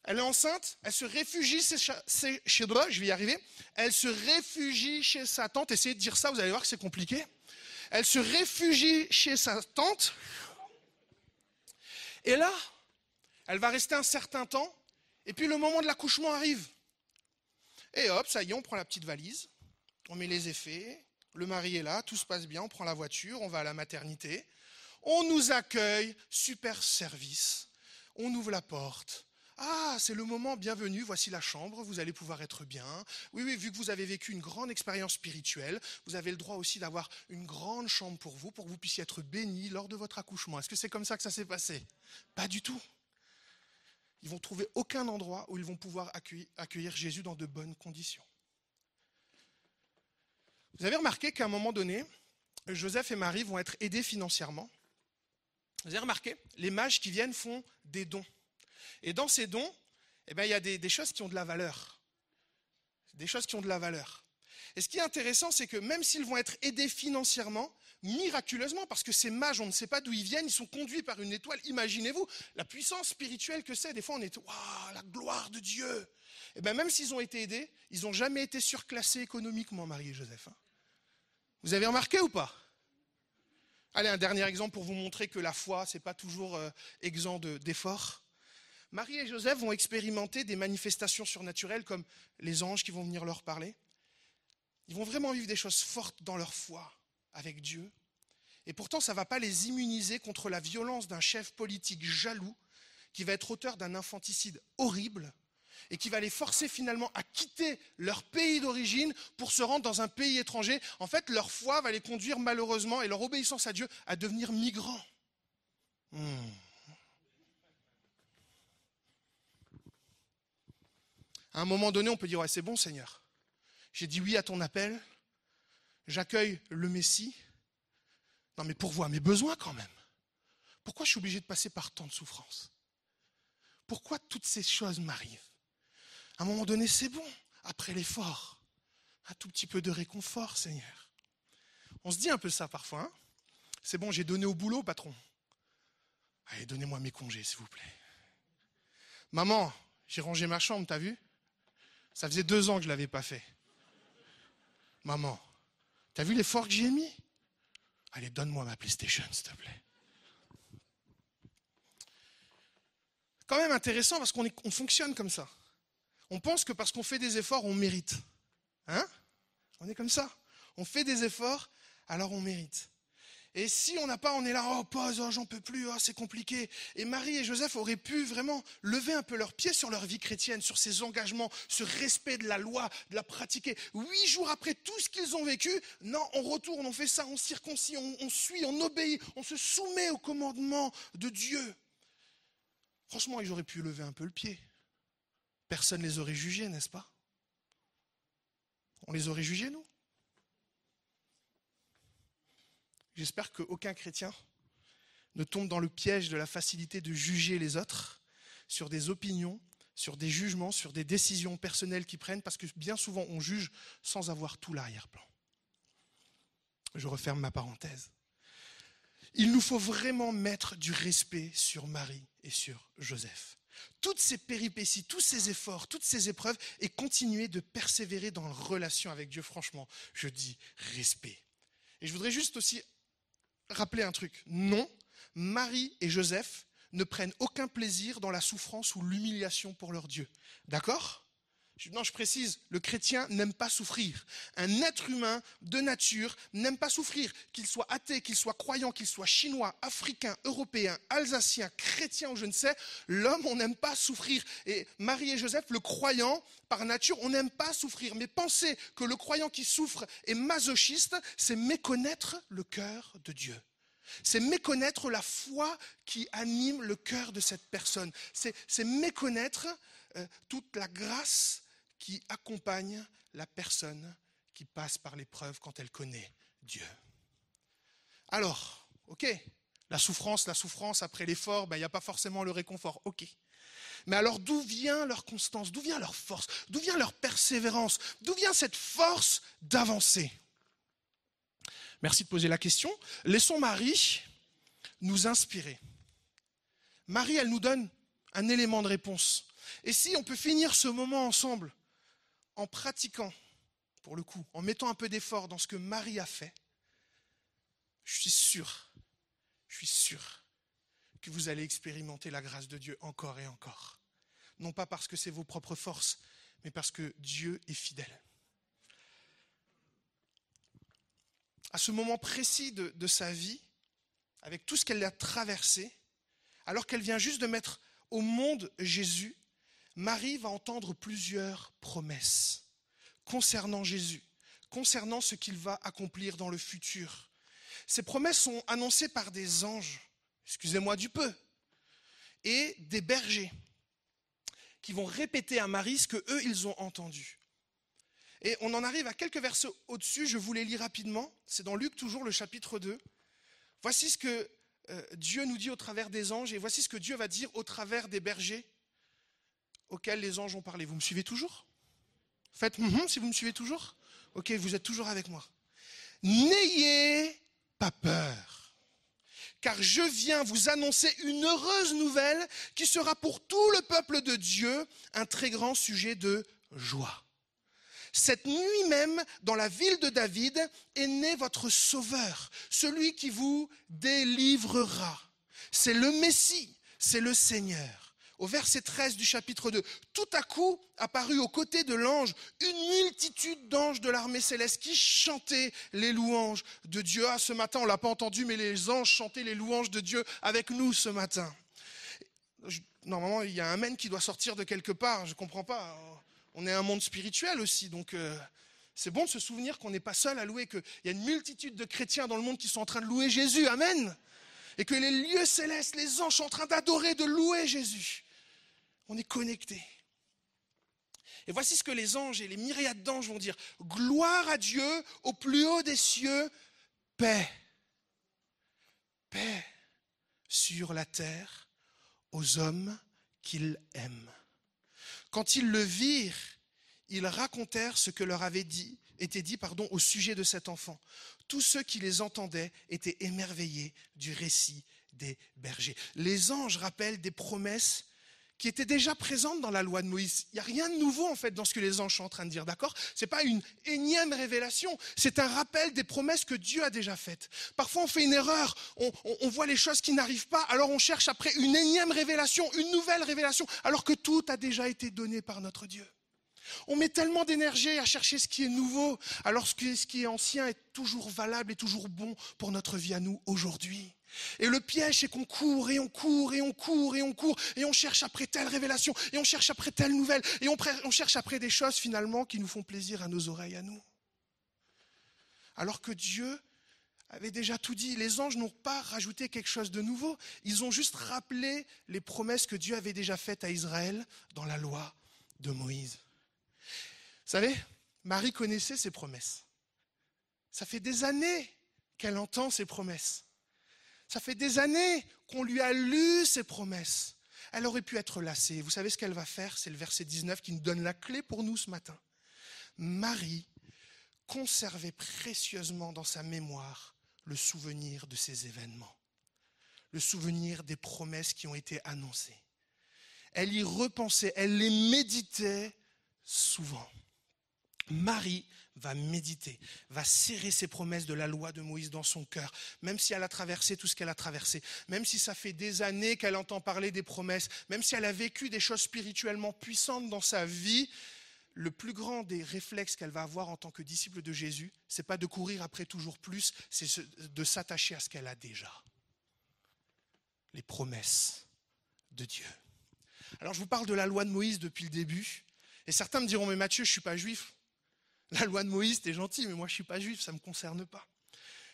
Elle est enceinte, elle se réfugie chez, chez je vais y arriver. Elle se réfugie chez sa tante. Essayez de dire ça, vous allez voir que c'est compliqué. Elle se réfugie chez sa tante et là, elle va rester un certain temps, et puis le moment de l'accouchement arrive. Et hop, ça y est, on prend la petite valise, on met les effets, le mari est là, tout se passe bien, on prend la voiture, on va à la maternité, on nous accueille, super service, on ouvre la porte, ah, c'est le moment, bienvenue, voici la chambre, vous allez pouvoir être bien. Oui, oui, vu que vous avez vécu une grande expérience spirituelle, vous avez le droit aussi d'avoir une grande chambre pour vous, pour que vous puissiez être béni lors de votre accouchement. Est-ce que c'est comme ça que ça s'est passé? Pas du tout. ils vont trouver aucun endroit où ils vont pouvoir accueillir Jésus dans de bonnes conditions. Vous avez remarqué qu'à un moment donné, Joseph et Marie vont être aidés financièrement. Vous avez remarqué, les mages qui viennent font des dons. Et dans ces dons, eh bien, il y a des, choses qui ont de la valeur. Des choses qui ont de la valeur. Et ce qui est intéressant, c'est que même s'ils vont être aidés financièrement, miraculeusement, parce que ces mages, on ne sait pas d'où ils viennent, ils sont conduits par une étoile. Imaginez-vous la puissance spirituelle que c'est. Des fois, on est, waouh, la gloire de Dieu. Et bien, même s'ils ont été aidés, ils n'ont jamais été surclassés économiquement, Marie et Joseph. hein. Vous avez remarqué ou pas? Allez, un dernier exemple pour vous montrer que la foi, c'est pas toujours euh, exempt de- d'efforts. Marie et Joseph vont expérimenter des manifestations surnaturelles comme les anges qui vont venir leur parler. Ils vont vraiment vivre des choses fortes dans leur foi avec Dieu. Et pourtant, ça ne va pas les immuniser contre la violence d'un chef politique jaloux qui va être auteur d'un infanticide horrible et qui va les forcer finalement à quitter leur pays d'origine pour se rendre dans un pays étranger. En fait, leur foi va les conduire malheureusement et leur obéissance à Dieu à devenir migrants. Hmm. À un moment donné, on peut dire, ouais, c'est bon Seigneur. J'ai dit oui à ton appel. J'accueille le Messie. Non, mais pourvoir mes besoins quand même. Pourquoi je suis obligé de passer par tant de souffrances? Pourquoi toutes ces choses m'arrivent? À un moment donné, c'est bon. Après l'effort, un tout petit peu de réconfort, Seigneur. On se dit un peu ça parfois. hein c'est bon, j'ai donné au boulot, patron. Allez, donnez-moi mes congés, s'il vous plaît. Maman, j'ai rangé ma chambre, t'as vu? Ça faisait deux ans que je ne l'avais pas fait. Maman, t'as vu l'effort que j'y ai mis? Allez, donne-moi ma PlayStation, s'il te plaît. Quand même intéressant parce qu'on fonctionne comme ça. On pense que parce qu'on fait des efforts, on mérite. Hein? On est comme ça. On fait des efforts, alors on mérite. Et si on n'a pas, on est là, oh pause, oh, j'en peux plus, oh, c'est compliqué. Et Marie et Joseph auraient pu vraiment lever un peu leurs pieds sur leur vie chrétienne, sur ces engagements, ce respect de la loi, de la pratiquer. Huit jours après tout ce qu'ils ont vécu, non, on retourne, on fait ça, on circoncis, on, suit, on obéit, on se soumet au commandement de Dieu. Franchement, ils auraient pu lever un peu le pied. Personne ne les aurait jugés, n'est-ce pas? On les aurait jugés, nous? J'espère qu'aucun chrétien ne tombe dans le piège de la facilité de juger les autres sur des opinions, sur des jugements, sur des décisions personnelles qu'ils prennent, parce que bien souvent on juge sans avoir tout l'arrière-plan. Je referme ma parenthèse. Il nous faut vraiment mettre du respect sur Marie et sur Joseph. Toutes ces péripéties, tous ces efforts, toutes ces épreuves, et continuer de persévérer dans la relation avec Dieu, franchement, je dis respect. Et je voudrais juste aussi rappeler un truc. Non, Marie et Joseph ne prennent aucun plaisir dans la souffrance ou l'humiliation pour leur Dieu. D'accord? Non, je précise, le chrétien n'aime pas souffrir. Un être humain de nature n'aime pas souffrir. Qu'il soit athée, qu'il soit croyant, qu'il soit chinois, africain, européen, alsacien, chrétien ou je ne sais, l'homme, on n'aime pas souffrir. Et Marie et Joseph, le croyant, par nature, on n'aime pas souffrir. Mais penser que le croyant qui souffre est masochiste, c'est méconnaître le cœur de Dieu. C'est méconnaître la foi qui anime le cœur de cette personne. C'est méconnaître euh, toute la grâce qui accompagne la personne qui passe par l'épreuve quand elle connaît Dieu. Alors, ok, la souffrance, la souffrance après l'effort, ben, il n'y a pas forcément le réconfort, ok. Mais alors d'où vient leur constance, d'où vient leur force, d'où vient leur persévérance, d'où vient cette force d'avancer? Merci de poser la question. Laissons Marie nous inspirer. Marie, elle nous donne un élément de réponse. Et si on peut finir ce moment ensemble en pratiquant, pour le coup, en mettant un peu d'effort dans ce que Marie a fait, je suis sûr, je suis sûr que vous allez expérimenter la grâce de Dieu encore et encore. Non pas parce que c'est vos propres forces, mais parce que Dieu est fidèle. à ce moment précis de, de sa vie, avec tout ce qu'elle a traversé, alors qu'elle vient juste de mettre au monde Jésus, Marie va entendre plusieurs promesses concernant Jésus, concernant ce qu'il va accomplir dans le futur. Ces promesses sont annoncées par des anges, excusez-moi du peu, et des bergers. qui vont répéter à Marie ce que eux ils ont entendu. Et on en arrive à quelques versets au-dessus, je vous les lis rapidement. C'est dans Luc toujours le chapitre 2. Voici ce que euh, Dieu nous dit au travers des anges et voici ce que Dieu va dire au travers des bergers auxquels les anges ont parlé. Vous me suivez toujours? Faites mm si vous me suivez toujours? Ok, vous êtes toujours avec moi. N'ayez pas peur, car je viens vous annoncer une heureuse nouvelle qui sera pour tout le peuple de Dieu un très grand sujet de joie. Cette nuit même, dans la ville de David, est né votre Sauveur, celui qui vous délivrera. C'est le Messie, c'est le Seigneur au verset 13 du chapitre 2, tout à coup apparut aux côtés de l'ange une multitude d'anges de l'armée céleste qui chantaient les louanges de Dieu. Ah, ce matin, on l'a pas entendu, mais les anges chantaient les louanges de Dieu avec nous ce matin. Normalement, il y a un amen qui doit sortir de quelque part, je ne comprends pas. On est un monde spirituel aussi, donc euh, c'est bon de se souvenir qu'on n'est pas seul à louer, qu'il y a une multitude de chrétiens dans le monde qui sont en train de louer Jésus. Amen. Et que les lieux célestes, les anges sont en train d'adorer, de louer Jésus. On est connecté. Et voici ce que les anges et les myriades d'anges vont dire. Gloire à Dieu au plus haut des cieux, paix. Paix sur la terre aux hommes qu'il aime. Quand ils le virent, ils racontèrent ce que leur avait dit, été dit au sujet de cet enfant. Tous ceux qui les entendaient étaient émerveillés du récit des bergers. Les anges rappellent des promesses qui était déjà présente dans la loi de Moïse. Il n'y a rien de nouveau en fait dans ce que les anges sont en train de dire, d'accord? Ce n'est pas une énième révélation, c'est un rappel des promesses que Dieu a déjà faites. Parfois on fait une erreur, on, on voit les choses qui n'arrivent pas, alors on cherche après une énième révélation, une nouvelle révélation, alors que tout a déjà été donné par notre Dieu. On met tellement d'énergie à chercher ce qui est nouveau, alors que ce qui est ancien est toujours valable et toujours bon pour notre vie à nous aujourd'hui. Et le piège, c'est qu'on court et on court et on court et on court et on cherche après telle révélation et on cherche après telle nouvelle et on, cherche après des choses finalement qui nous font plaisir à nos oreilles, à nous. Alors que Dieu avait déjà tout dit. Les anges n'ont pas rajouté quelque chose de nouveau. Ils ont juste rappelé les promesses que Dieu avait déjà faites à Israël dans la loi de Moïse. Vous savez, Marie connaissait ses promesses. Ça fait des années qu'elle entend ces promesses. Ça fait des années qu'on lui a lu ses promesses. Elle aurait pu être lassée. Vous savez ce qu'elle va faire? C'est le verset 19 qui nous donne la clé pour nous ce matin. Marie conservait précieusement dans sa mémoire le souvenir de ces événements, le souvenir des promesses qui ont été annoncées. Elle y repensait, elle les méditait souvent. Marie va méditer, va serrer ses promesses de la loi de Moïse dans son cœur, même si elle a traversé tout ce qu'elle a traversé, même si ça fait des années qu'elle entend parler des promesses, même si elle a vécu des choses spirituellement puissantes dans sa vie, le plus grand des réflexes qu'elle va avoir en tant que disciple de Jésus, c'est pas de courir après toujours plus, c'est de s'attacher à ce qu'elle a déjà. Les promesses de Dieu. Alors je vous parle de la loi de Moïse depuis le début, et certains me diront mais Mathieu, je suis pas juif. La loi de Moïse, t'es gentil, mais moi je ne suis pas juif, ça ne me concerne pas.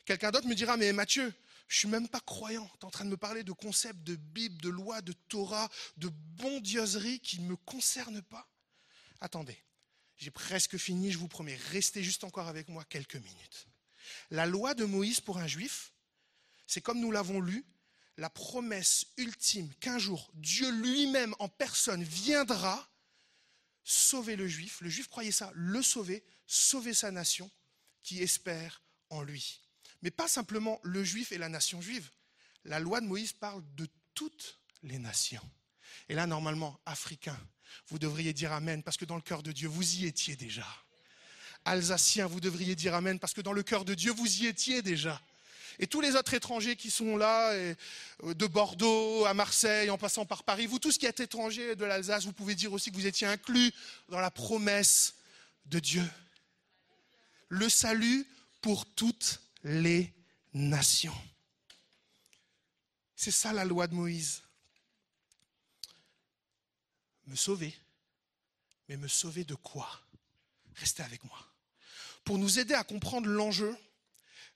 Quelqu'un d'autre me dira, mais Mathieu, je suis même pas croyant. Tu es en train de me parler de concepts de Bible, de loi, de Torah, de bondieuserie qui ne me concernent pas. Attendez, j'ai presque fini, je vous promets. Restez juste encore avec moi quelques minutes. La loi de Moïse pour un juif, c'est comme nous l'avons lu, la promesse ultime qu'un jour Dieu lui-même en personne viendra sauver le juif. Le juif croyait ça, le sauver, sauver sa nation qui espère en lui. Mais pas simplement le juif et la nation juive. La loi de Moïse parle de toutes les nations. Et là, normalement, africain, vous devriez dire Amen, parce que dans le cœur de Dieu, vous y étiez déjà. Alsacien, vous devriez dire Amen, parce que dans le cœur de Dieu, vous y étiez déjà. Et tous les autres étrangers qui sont là, euh, de Bordeaux à Marseille, en passant par Paris, vous tous qui êtes étrangers de l'Alsace, vous pouvez dire aussi que vous étiez inclus dans la promesse de Dieu le salut pour toutes les nations. C'est ça la loi de Moïse. Me sauver. Mais me sauver de quoi? Restez avec moi. Pour nous aider à comprendre l'enjeu,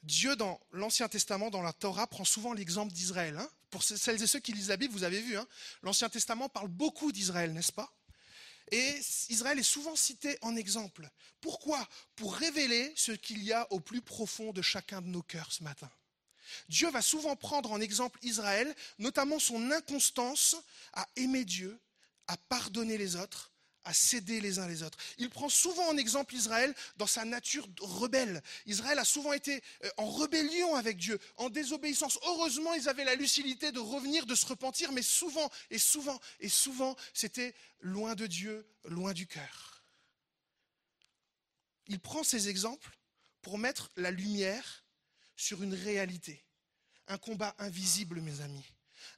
Dieu, dans l'Ancien Testament, dans la Torah, prend souvent l'exemple d'Israël. Hein. Pour celles et ceux qui lisent la Bible, vous avez vu, hein, l'Ancien Testament parle beaucoup d'Israël, n'est-ce pas? Et Israël est souvent cité en exemple. Pourquoi? Pour révéler ce qu'il y a au plus profond de chacun de nos cœurs ce matin. Dieu va souvent prendre en exemple Israël, notamment son inconstance à aimer Dieu, à pardonner les autres, à céder les uns les autres. Il prend souvent en exemple Israël dans sa nature rebelle. Israël a souvent été euh, en rébellion avec Dieu, en désobéissance. Heureusement, ils avaient la lucidité de revenir, de se repentir, mais souvent et souvent et souvent, c'était loin de Dieu, loin du cœur. Il prend ces exemples pour mettre la lumière sur une réalité, un combat invisible, mes amis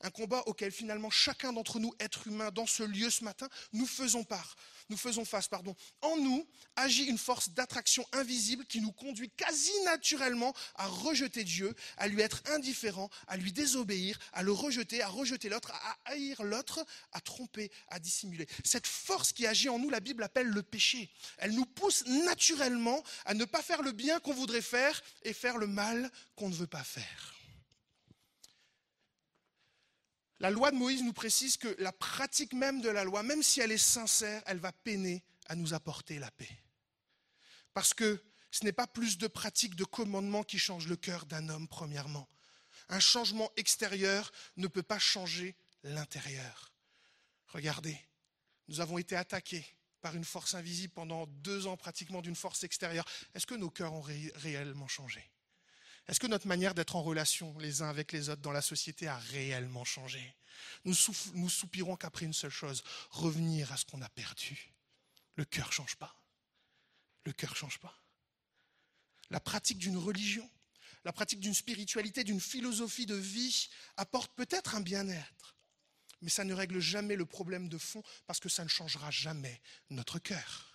un combat auquel finalement chacun d'entre nous, êtres humains, dans ce lieu ce matin, nous faisons part. Nous faisons face, pardon. En nous agit une force d'attraction invisible qui nous conduit quasi naturellement à rejeter Dieu, à lui être indifférent, à lui désobéir, à le rejeter, à rejeter l'autre, à haïr l'autre, à tromper, à dissimuler. Cette force qui agit en nous, la Bible appelle le péché. Elle nous pousse naturellement à ne pas faire le bien qu'on voudrait faire et faire le mal qu'on ne veut pas faire. La loi de Moïse nous précise que la pratique même de la loi, même si elle est sincère, elle va peiner à nous apporter la paix. Parce que ce n'est pas plus de pratique de commandement qui change le cœur d'un homme, premièrement. Un changement extérieur ne peut pas changer l'intérieur. Regardez, nous avons été attaqués par une force invisible pendant deux ans pratiquement d'une force extérieure. Est-ce que nos cœurs ont réellement changé? Est-ce que notre manière d'être en relation les uns avec les autres dans la société a réellement changé? Nous, soupirons qu'après une seule chose, revenir à ce qu'on a perdu. Le cœur ne change pas. Le cœur ne change pas. La pratique d'une religion, la pratique d'une spiritualité, d'une philosophie de vie apporte peut-être un bien-être, mais ça ne règle jamais le problème de fond parce que ça ne changera jamais notre cœur.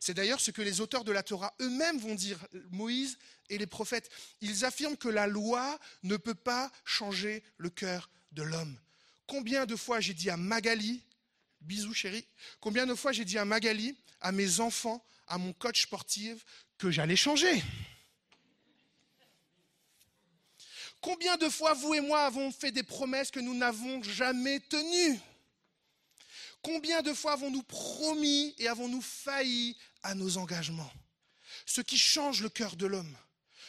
C'est d'ailleurs ce que les auteurs de la Torah eux-mêmes vont dire, Moïse et les prophètes. Ils affirment que la loi ne peut pas changer le cœur de l'homme. Combien de fois j'ai dit à Magali, bisous chérie, combien de fois j'ai dit à Magali, à mes enfants, à mon coach sportif, que j'allais changer? Combien de fois vous et moi avons fait des promesses que nous n'avons jamais tenues? Combien de fois avons-nous promis et avons-nous failli à nos engagements? Ce qui change le cœur de l'homme,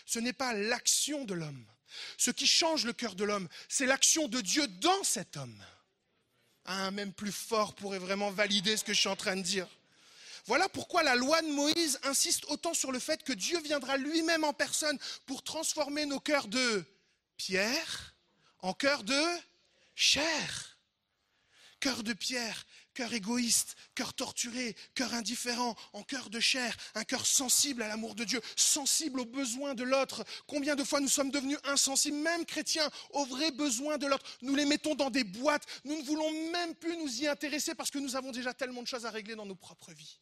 ce n'est pas l'action de l'homme. Ce qui change le cœur de l'homme, c'est l'action de Dieu dans cet homme. Un même plus fort pourrait vraiment valider ce que je suis en train de dire. Voilà pourquoi la loi de Moïse insiste autant sur le fait que Dieu viendra lui-même en personne pour transformer nos cœurs de pierre en cœurs de chair. Cœur de pierre, cœur égoïste, cœur torturé, cœur indifférent, en cœur de chair, un cœur sensible à l'amour de Dieu, sensible aux besoins de l'autre. Combien de fois nous sommes devenus insensibles, même chrétiens, aux vrais besoins de l'autre Nous les mettons dans des boîtes, nous ne voulons même plus nous y intéresser parce que nous avons déjà tellement de choses à régler dans nos propres vies.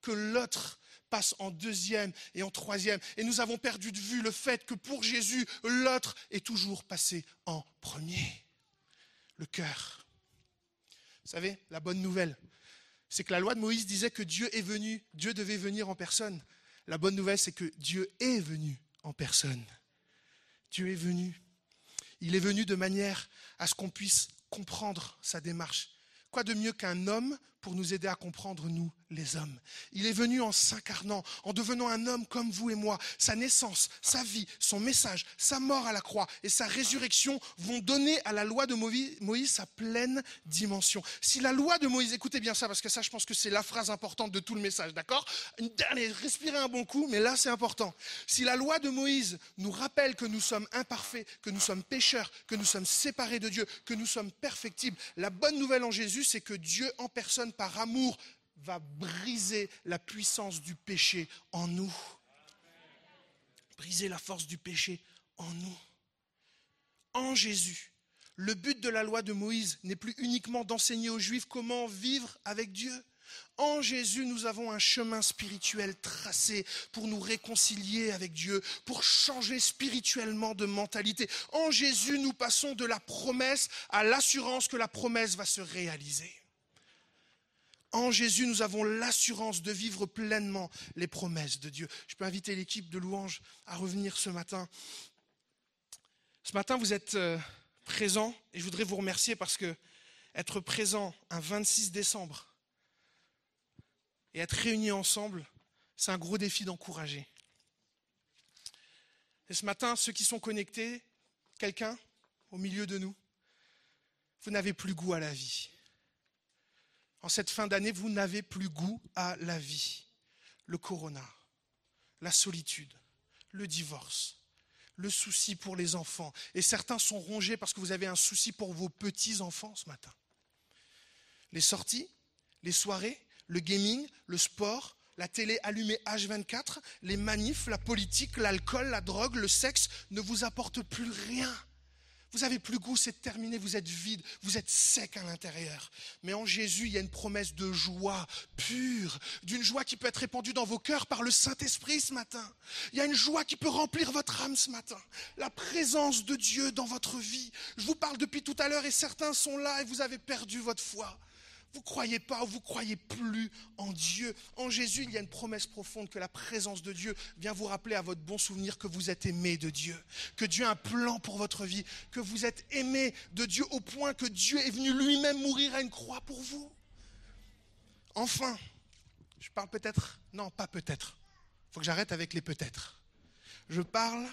Que l'autre passe en deuxième et en troisième. Et nous avons perdu de vue le fait que pour Jésus, l'autre est toujours passé en premier. Le cœur savez, la bonne nouvelle, c'est que la loi de Moïse disait que Dieu est venu, Dieu devait venir en personne. La bonne nouvelle, c'est que Dieu est venu en personne. Dieu est venu. Il est venu de manière à ce qu'on puisse comprendre sa démarche. Quoi de mieux qu'un homme pour nous aider à comprendre, nous, les hommes. Il est venu en s'incarnant, en devenant un homme comme vous et moi. Sa naissance, sa vie, son message, sa mort à la croix et sa résurrection vont donner à la loi de Moïse sa pleine dimension. Si la loi de Moïse, écoutez bien ça, parce que ça, je pense que c'est la phrase importante de tout le message, d'accord? Dernière, respirez un bon coup, mais là, c'est important. Si la loi de Moïse nous rappelle que nous sommes imparfaits, que nous sommes pécheurs, que nous sommes séparés de Dieu, que nous sommes perfectibles, la bonne nouvelle en Jésus, c'est que Dieu en personne par amour, va briser la puissance du péché en nous. Briser la force du péché en nous. En Jésus. Le but de la loi de Moïse n'est plus uniquement d'enseigner aux Juifs comment vivre avec Dieu. En Jésus, nous avons un chemin spirituel tracé pour nous réconcilier avec Dieu, pour changer spirituellement de mentalité. En Jésus, nous passons de la promesse à l'assurance que la promesse va se réaliser. En Jésus, nous avons l'assurance de vivre pleinement les promesses de Dieu. Je peux inviter l'équipe de louanges à revenir ce matin. Ce matin, vous êtes euh, présents et je voudrais vous remercier parce que être présent un 26 décembre Et être réunis ensemble, c'est un gros défi d'encourager. Et ce matin, ceux qui sont connectés, quelqu'un au milieu de nous, vous n'avez plus goût à la vie. En cette fin d'année, vous n'avez plus goût à la vie. Le corona, la solitude, le divorce, le souci pour les enfants. Et certains sont rongés parce que vous avez un souci pour vos petits-enfants ce matin. Les sorties, les soirées, le gaming, le sport, la télé allumée H24, les manifs, la politique, l'alcool, la drogue, le sexe ne vous apportent plus rien. Vous avez plus goût, c'est terminé, vous êtes vide, vous êtes sec à l'intérieur. Mais en Jésus, il y a une promesse de joie pure, d'une joie qui peut être répandue dans vos cœurs par le Saint-Esprit ce matin. Il y a une joie qui peut remplir votre âme ce matin. La présence de Dieu dans votre vie. Je vous parle depuis tout à l'heure et certains sont là et vous avez perdu votre foi. Vous croyez pas ou vous croyez plus en Dieu. En Jésus, il y a une promesse profonde que la présence de Dieu vient vous rappeler à votre bon souvenir que vous êtes aimé de Dieu, que Dieu a un plan pour votre vie, que vous êtes aimé de Dieu au point que Dieu est venu lui-même mourir à une croix pour vous. Enfin, je parle peut-être, non, pas peut-être. Il faut que j'arrête avec les peut-être. Je parle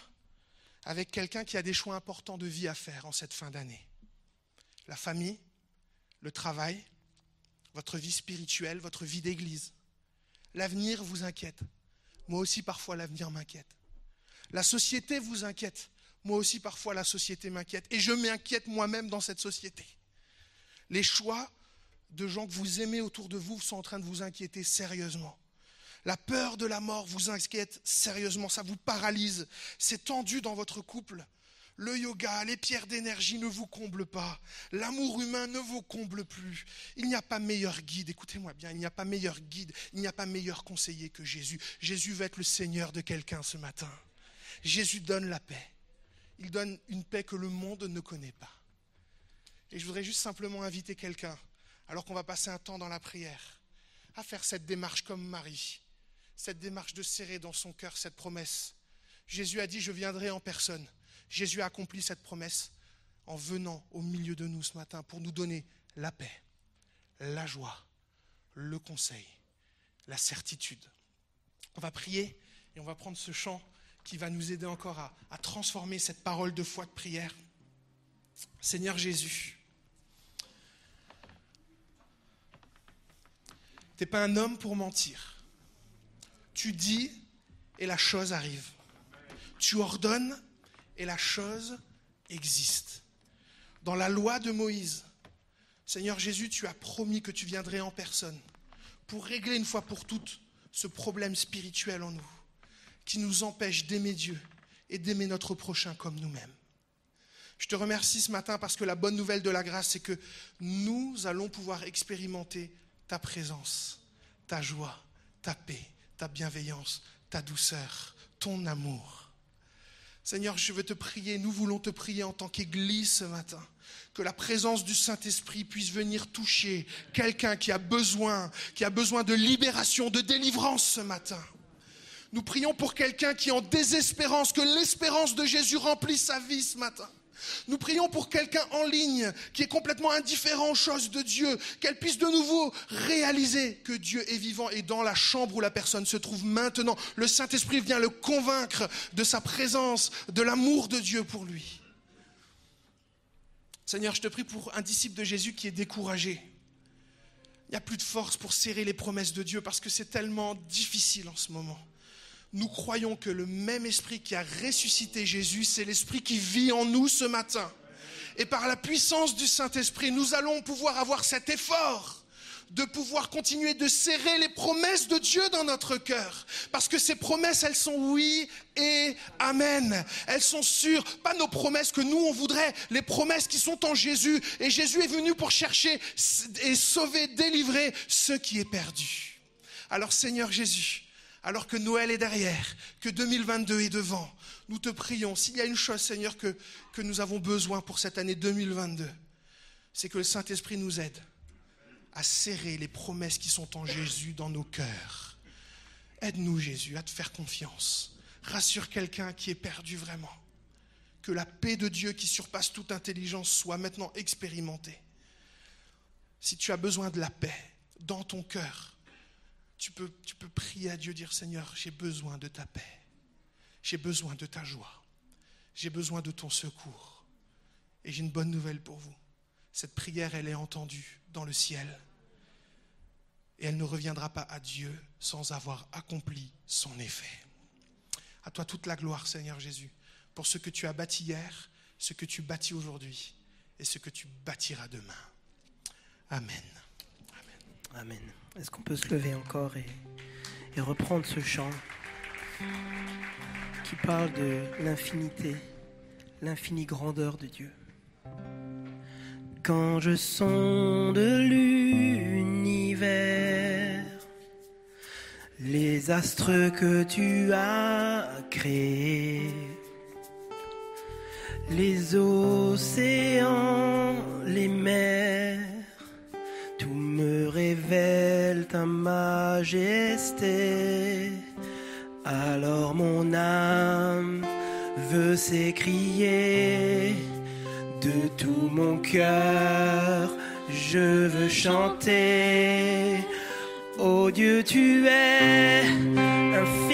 avec quelqu'un qui a des choix importants de vie à faire en cette fin d'année. La famille, le travail, votre vie spirituelle, votre vie d'église. L'avenir vous inquiète. Moi aussi, parfois, l'avenir m'inquiète. La société vous inquiète. Moi aussi, parfois, la société m'inquiète. Et je m'inquiète moi-même dans cette société. Les choix de gens que vous aimez autour de vous sont en train de vous inquiéter sérieusement. La peur de la mort vous inquiète sérieusement, ça vous paralyse. C'est tendu dans votre couple. Le yoga, les pierres d'énergie ne vous comblent pas. L'amour humain ne vous comble plus. Il n'y a pas meilleur guide, écoutez-moi bien, il n'y a pas meilleur guide, il n'y a pas meilleur conseiller que Jésus. Jésus va être le Seigneur de quelqu'un ce matin. Jésus donne la paix. Il donne une paix que le monde ne connaît pas. Et je voudrais juste simplement inviter quelqu'un, alors qu'on va passer un temps dans la prière, à faire cette démarche comme Marie, cette démarche de serrer dans son cœur cette promesse. Jésus a dit, je viendrai en personne. Jésus a accompli cette promesse en venant au milieu de nous ce matin pour nous donner la paix, la joie, le conseil, la certitude. On va prier et on va prendre ce chant qui va nous aider encore à, à transformer cette parole de foi de prière. Seigneur Jésus, tu n'es pas un homme pour mentir. Tu dis et la chose arrive. Tu ordonnes et la chose existe. Dans la loi de Moïse, Seigneur Jésus, tu as promis que tu viendrais en personne pour régler une fois pour toutes ce problème spirituel en nous qui nous empêche d'aimer Dieu et d'aimer notre prochain comme nous-mêmes. Je te remercie ce matin parce que la bonne nouvelle de la grâce, c'est que nous allons pouvoir expérimenter ta présence, ta joie, ta paix, ta bienveillance, ta douceur, ton amour. Seigneur, je veux te prier, nous voulons te prier en tant qu'Église ce matin, que la présence du Saint-Esprit puisse venir toucher quelqu'un qui a besoin, qui a besoin de libération, de délivrance ce matin. Nous prions pour quelqu'un qui est en désespérance, que l'espérance de Jésus remplisse sa vie ce matin. Nous prions pour quelqu'un en ligne qui est complètement indifférent aux choses de Dieu, qu'elle puisse de nouveau réaliser que Dieu est vivant et dans la chambre où la personne se trouve maintenant, le Saint-Esprit vient le convaincre de sa présence, de l'amour de Dieu pour lui. Seigneur, je te prie pour un disciple de Jésus qui est découragé. Il n'y a plus de force pour serrer les promesses de Dieu parce que c'est tellement difficile en ce moment nous croyons que le même esprit qui a ressuscité Jésus, c'est l'esprit qui vit en nous ce matin. Et par la puissance du Saint-Esprit, nous allons pouvoir avoir cet effort de pouvoir continuer de serrer les promesses de Dieu dans notre cœur. Parce que ces promesses, elles sont oui et amen. Elles sont sûres, pas nos promesses que nous on voudrait, les promesses qui sont en Jésus. Et Jésus est venu pour chercher et sauver, délivrer ceux qui est perdu. Alors Seigneur Jésus, alors que Noël est derrière, que 2022 est devant. Nous te prions, s'il y a une chose, Seigneur, que, nous avons besoin pour cette année 2022, c'est que le Saint-Esprit nous aide à serrer les promesses qui sont en Jésus dans nos cœurs. Aide-nous, Jésus, à te faire confiance. Rassure quelqu'un qui est perdu vraiment. Que la paix de Dieu qui surpasse toute intelligence soit maintenant expérimentée. Si tu as besoin de la paix dans ton cœur, tu peux, prier à Dieu, dire Seigneur, j'ai besoin de ta paix, j'ai besoin de ta joie, j'ai besoin de ton secours. Et j'ai une bonne nouvelle pour vous. Cette prière, elle est entendue dans le ciel. Et elle ne reviendra pas à Dieu sans avoir accompli son effet. À toi toute la gloire, Seigneur Jésus, pour ce que tu as bâti hier, ce que tu bâtis aujourd'hui et ce que tu bâtiras demain. Amen. Amen. Amen. Est-ce qu'on peut se lever encore et, reprendre ce chant qui parle de l'infinité, l'infinie grandeur de Dieu? Quand je sonde l'univers, les astres que tu as créés, les océans, les mers, Alors mon âme veut s'écrier de tout mon cœur, je veux chanter. Oh Dieu, tu es infiniment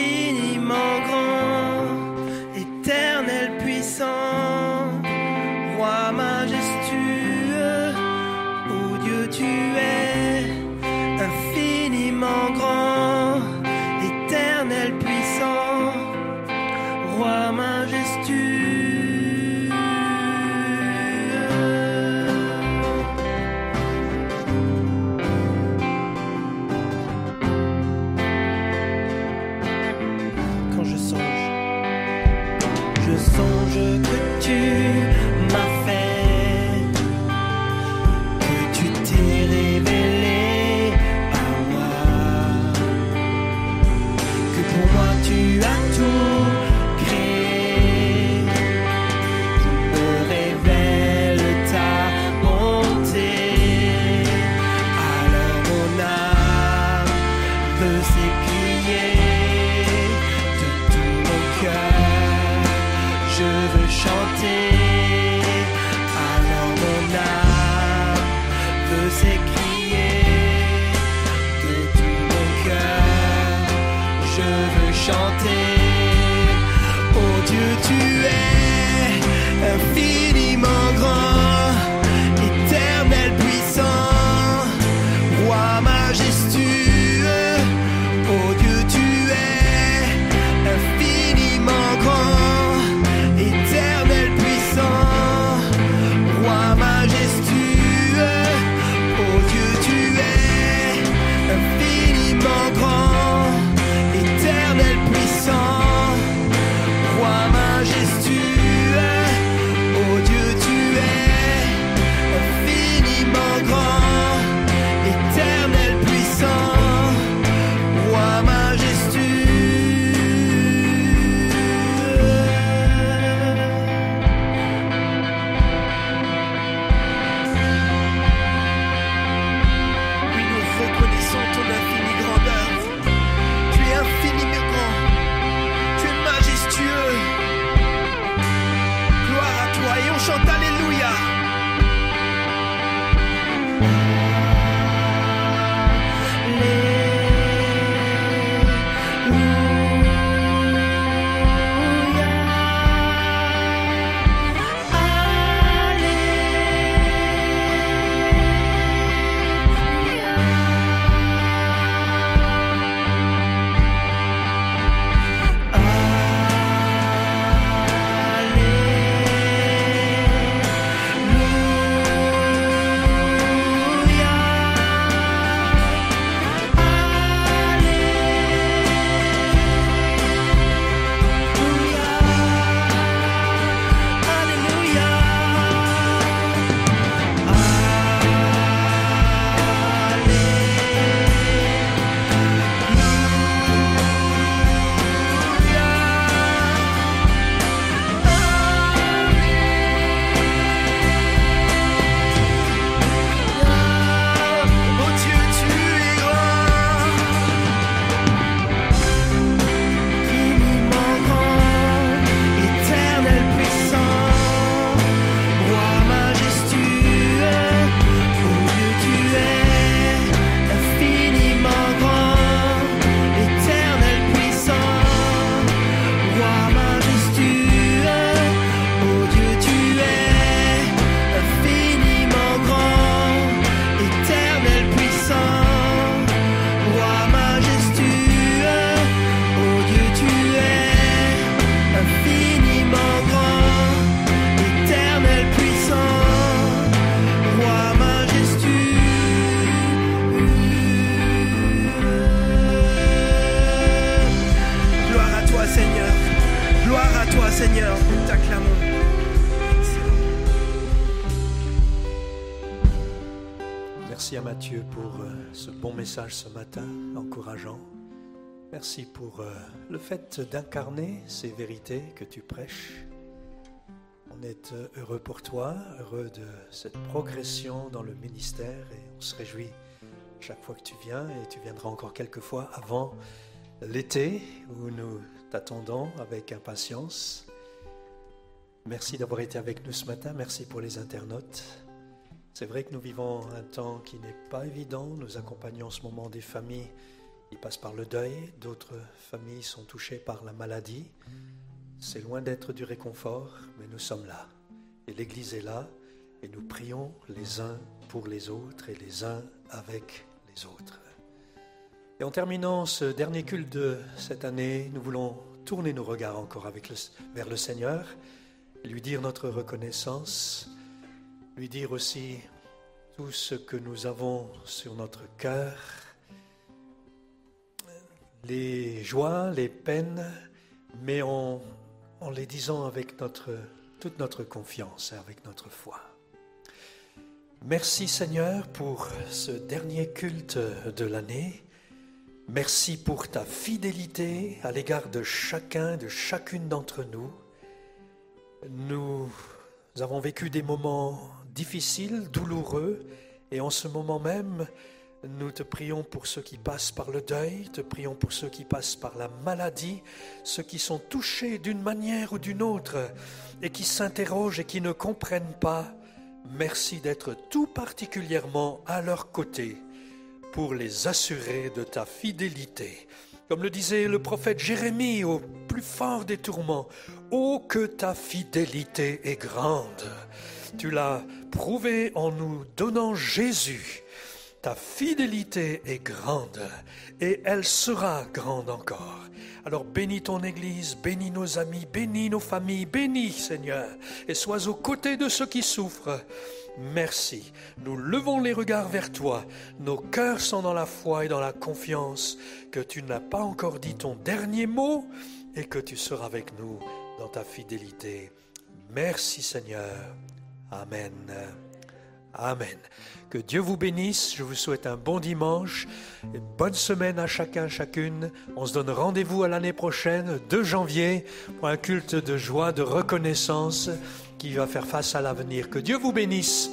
Merci pour euh, le fait d'incarner ces vérités que tu prêches. On est euh, heureux pour toi, heureux de cette progression dans le ministère et on se réjouit chaque fois que tu viens et tu viendras encore quelques fois avant l'été où nous t'attendons avec impatience. Merci d'avoir été avec nous ce matin, merci pour les internautes. C'est vrai que nous vivons un temps qui n'est pas évident, nous accompagnons en ce moment des familles qui passent par le deuil, d'autres familles sont touchées par la maladie. C'est loin d'être du réconfort, mais nous sommes là. Et l'Église est là, et nous prions les uns pour les autres et les uns avec les autres. Et en terminant ce dernier culte de cette année, nous voulons tourner nos regards encore vers le Seigneur, lui dire notre reconnaissance, lui dire aussi tout ce que nous avons sur notre cœur, les joies, les peines, mais en, les disant avec toute notre confiance avec notre foi. Merci Seigneur pour ce dernier culte de l'année. Merci pour ta fidélité à l'égard de chacun, de chacune d'entre nous. Nous avons vécu des moments difficiles, douloureux, et en ce moment même, nous te prions pour ceux qui passent par le deuil, te prions pour ceux qui passent par la maladie, ceux qui sont touchés d'une manière ou d'une autre et qui s'interrogent et qui ne comprennent pas. Merci d'être tout particulièrement à leur côté pour les assurer de ta fidélité. Comme le disait le prophète Jérémie au plus fort des tourments, Oh que ta fidélité est grande. Tu l'as prouvé en nous donnant Jésus ta fidélité est grande et elle sera grande encore. Alors bénis ton Église, bénis nos amis, bénis nos familles, bénis Seigneur, et sois aux côtés de ceux qui souffrent. Merci. Nous levons les regards vers toi. Nos cœurs sont dans la foi et dans la confiance que tu n'as pas encore dit ton dernier mot et que tu seras avec nous dans ta fidélité. Merci Seigneur. Amen. Amen. Que Dieu vous bénisse. Je vous souhaite un bon dimanche. Et bonne semaine à chacun, chacune. On se donne rendez-vous à l'année prochaine, 2 janvier, pour un culte de joie, de reconnaissance qui va faire face à l'avenir. Que Dieu vous bénisse.